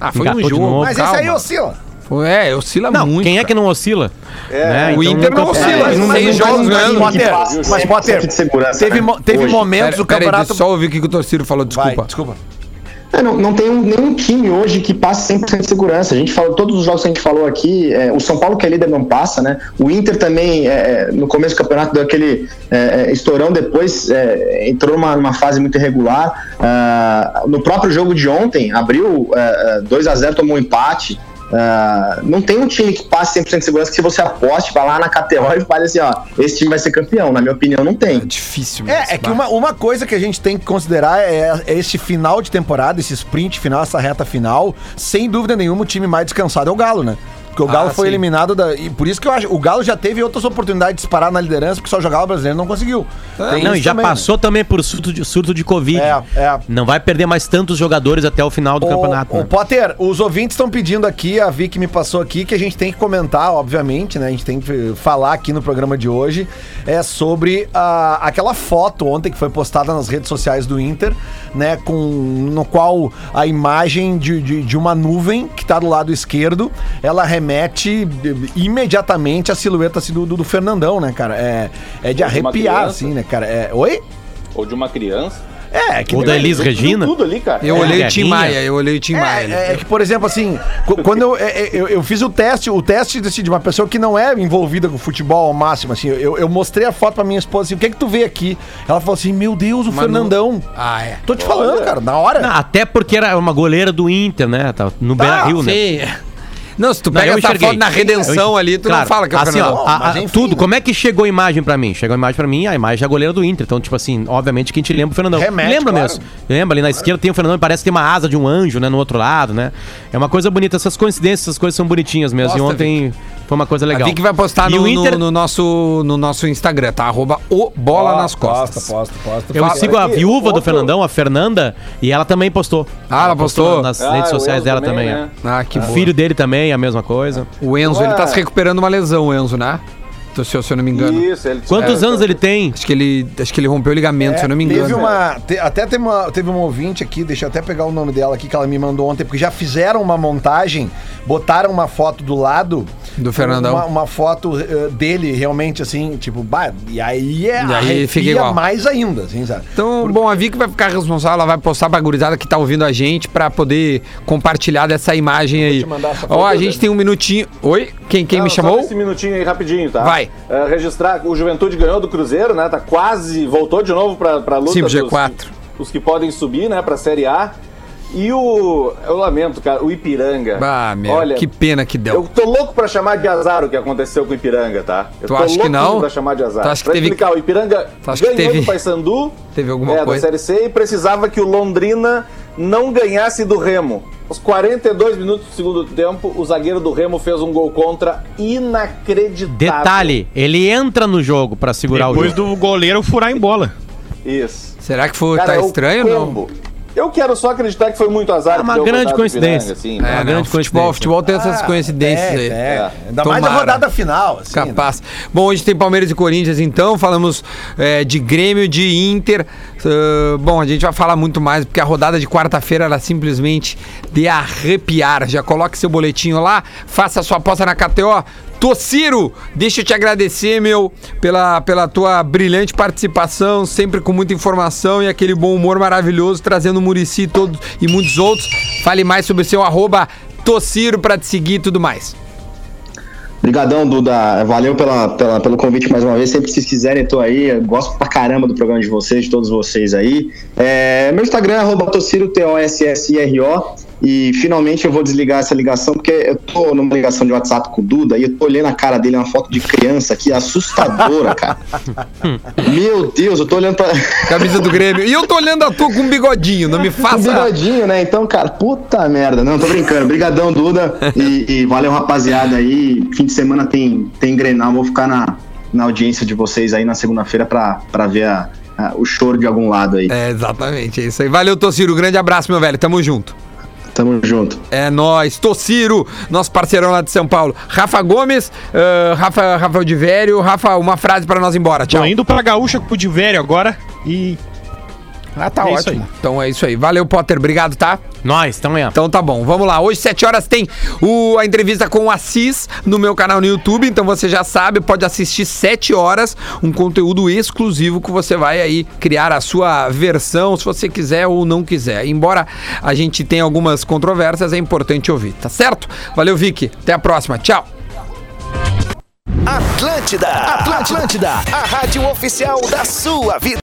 Ah, foi Engatou um jogo. novo. Mas calma. esse aí oscila. É, oscila Não, muito. quem é que não oscila? É, O Inter não nunca- oscila, É, mas não- seis não- jogos ganhando. Potter, mas 100% Potter, segurança, teve, né? mo- teve momentos Pera, do pera aí, campeonato. deixa eu só ouvir o que o torcedor falou, Vai, desculpa. É, não, não tem um- nenhum time hoje que passe 100% de segurança. A gente falou, todos os jogos que a gente falou aqui, é, o São Paulo que é líder não passa, né? O Inter também, é, é, no começo do campeonato, deu aquele é, é, estourão, depois entrou numa, numa fase muito irregular. Ah, no próprio jogo de ontem, abriu é, 2 a 0 tomou um empate. Ah, não tem um time que passe 100% de segurança que se você aposte, vai lá na KTO e fale assim, ó, esse time vai ser campeão. Na minha opinião, não tem. É difícil mesmo. É, é que uma, uma coisa que a gente tem que considerar é, é esse final de temporada, esse sprint final, essa reta final. Sem dúvida nenhuma, o time mais descansado é o Galo, né? Porque o Galo Ah, foi sim. eliminado da. E por isso que eu acho. O Galo já teve outras oportunidades de disparar na liderança, porque só jogava o brasileiro não conseguiu. Tem Não, e já também, né? passou também por surto de, surto de Covid. É, é. Não vai perder mais tantos jogadores até o final do campeonato. O, né? Potter, os ouvintes estão pedindo aqui, a Vicky me passou aqui, que a gente tem que comentar, obviamente, né? A gente tem que falar aqui no programa de hoje, é sobre a, aquela foto ontem que foi postada nas redes sociais do Inter, né? Com, no qual a imagem de, de, de uma nuvem que tá do lado esquerdo, ela remete eh, imediatamente à silhueta assim, do, do, Fernandão, né, cara? É, é de Ou de arrepiar, criança. assim, né, cara? É, oi? Ou de uma criança. É, que Ou da Elis Regina. Tudo ali, cara. Eu É, olhei o Tim. Maia, eu olhei o Tim Maia. ali. É, é que, por exemplo, assim, qu- quando eu, é, é, eu, eu fiz o teste, o teste desse- de uma pessoa que não é envolvida com futebol ao máximo, assim, eu, eu mostrei a foto pra minha esposa, assim, o que é que tu vê aqui? Ela falou assim, meu Deus, o Mas Fernandão. Ah, é. Tô te falando, cara, na hora. Não, até porque era uma goleira do Inter, né? Tá No Beira Rio, né? Sim. Não, se tu Não, pega eu essa enxerguei. foto na redenção Eu- ali, tu não Claro, fala que é o assim, Fernandão. ó, a- a- enfim, tudo, né? como é que chegou a imagem pra mim? Chegou a imagem pra mim, a imagem é a goleira do Inter. Então, tipo assim, obviamente que a gente lembra o Fernandão. Remete, lembra claro. mesmo. Lembra ali na esquerda tem o Fernandão e parece que tem uma asa de um anjo, né? No outro lado, né? É uma coisa bonita. Essas coincidências, essas coisas são bonitinhas mesmo. Posta, e ontem foi uma coisa legal. A Vicky vai postar no, Inter- no, no nosso, no nosso Instagram, tá? Arroba o Bola nas Costas. Posta, posta, posta. Eu Fala sigo a viúva do outro- Fernandão, a Fernanda, e ela também postou. Ah, ela postou? nas Ah, redes o sociais dela também, né? Ah, que O filho dele também, a mesma coisa. O Enzo, ele tá Ué. se recuperando uma lesão, o Enzo, né? Se eu, se eu não me engano. Isso, ele Quantos é, anos ele tem? Acho que ele, acho que ele rompeu o ligamento, se eu não me engano. Teve uma, te- até teve uma, teve uma ouvinte aqui, deixa eu até pegar o nome dela aqui, que ela me mandou ontem, porque já fizeram uma montagem, botaram uma foto do lado. Do Fernandão. Uma, uma foto eh, dele, realmente, assim, tipo, bah, e aí é E aí fica igual. mais ainda, assim, sabe? Então, bom, a Vicky vai ficar responsável, ela vai postar pra gurizada que tá ouvindo a gente pra poder compartilhar dessa imagem aí. Ó, a foto, gente tem um minutinho. Oi? Quem, quem Não, me só chamou? Esse minutinho aí rapidinho, tá? Vai. É, registrar, o Juventude ganhou do Cruzeiro, né? Tá quase, voltou de novo pra, pra luta Sim, pro dos- G4. Os que podem subir, né, pra Série A. E o. Eu lamento, cara, o Ipiranga. Ah, meu, Olha, que pena que deu. eu tô louco pra chamar de azar o que aconteceu com o Ipiranga, tá? Eu Tu tô acha que não? pra chamar de azar. Tu acha que pra teve- explicar, o Ipiranga que ganhou teve- do Paysandu Teve alguma é, coisa? da Série C e precisava que o Londrina não ganhasse do Remo. Aos 42 minutos do segundo tempo, o zagueiro do Remo fez um gol contra inacreditável. Detalhe, ele entra no jogo pra segurar Depois o jogo. do goleiro furar em bola. Isso. Será que foi, Cara, tá é o estranho ou não? Eu quero só acreditar que foi muito azar. É uma grande coincidência. Ipiranga, assim, É, né? não, grande futebol, coincidência. futebol tem essas coincidências é, aí. é. Ainda mais na Tomara. rodada final, assim. né? Capaz. Bom, hoje tem Palmeiras e Corinthians, então. Falamos é, de Grêmio, de Inter. Ah, bom, a gente vai falar muito mais, porque a rodada de quarta-feira era simplesmente de arrepiar. Já coloque seu boletinho lá, faça a sua aposta na KTO. Tociro, deixa eu te agradecer, meu, pela, pela tua brilhante participação, sempre com muita informação e aquele bom humor maravilhoso, trazendo o Murici todos e muitos outros. Fale mais sobre o seu arroba Tociro pra te seguir e tudo mais. Obrigadão, Duda. Valeu pela, pela- pelo convite mais uma vez. Sempre que vocês quiserem, tô aí. Eu gosto pra caramba do programa de vocês, de todos vocês aí. É, meu Instagram é arroba Tossiro, T-O-S-S-I-R-O. E finalmente eu vou desligar essa ligação, porque eu tô numa ligação de WhatsApp com o Duda e eu tô olhando a cara dele, uma foto de criança aqui, assustadora, cara. Meu Deus, eu tô olhando pra. Camisa do Grêmio. E eu tô olhando a tua com um bigodinho, não me Com faça. bigodinho, né? Então, cara, puta merda. Não, tô brincando. Brigadão, Duda. E, e valeu, rapaziada aí. Fim de semana tem, tem Grenal. Vou ficar na, na audiência de vocês aí na segunda-feira pra, pra ver a- a- o choro de algum lado aí. É, exatamente, é isso aí. Valeu, Tociro. Grande abraço, meu velho. Tamo junto. Tamo junto. É nóis. Tociro, nosso parceirão lá de São Paulo. Rafa Gomes, ah, Rafa, Rafael de Vério. Rafa, uma frase pra nós ir embora. Tchau. Tô indo pra Gaúcha pro Divério agora e. Ah, tá É isso ótimo. Então é isso aí. Valeu, Potter. Obrigado, tá? Nós, então é. Então tá bom, vamos lá. Hoje, 7 horas, tem o, a entrevista com o Assis no meu canal no YouTube. Então você já sabe, pode assistir 7 horas, um conteúdo exclusivo que você vai aí criar a sua versão, se você quiser ou não quiser. Embora a gente tenha algumas controvérsias, é importante ouvir, tá certo? Valeu, Vicky. Até a próxima. Tchau. Atlântida, Atlântida, a rádio oficial da sua vida.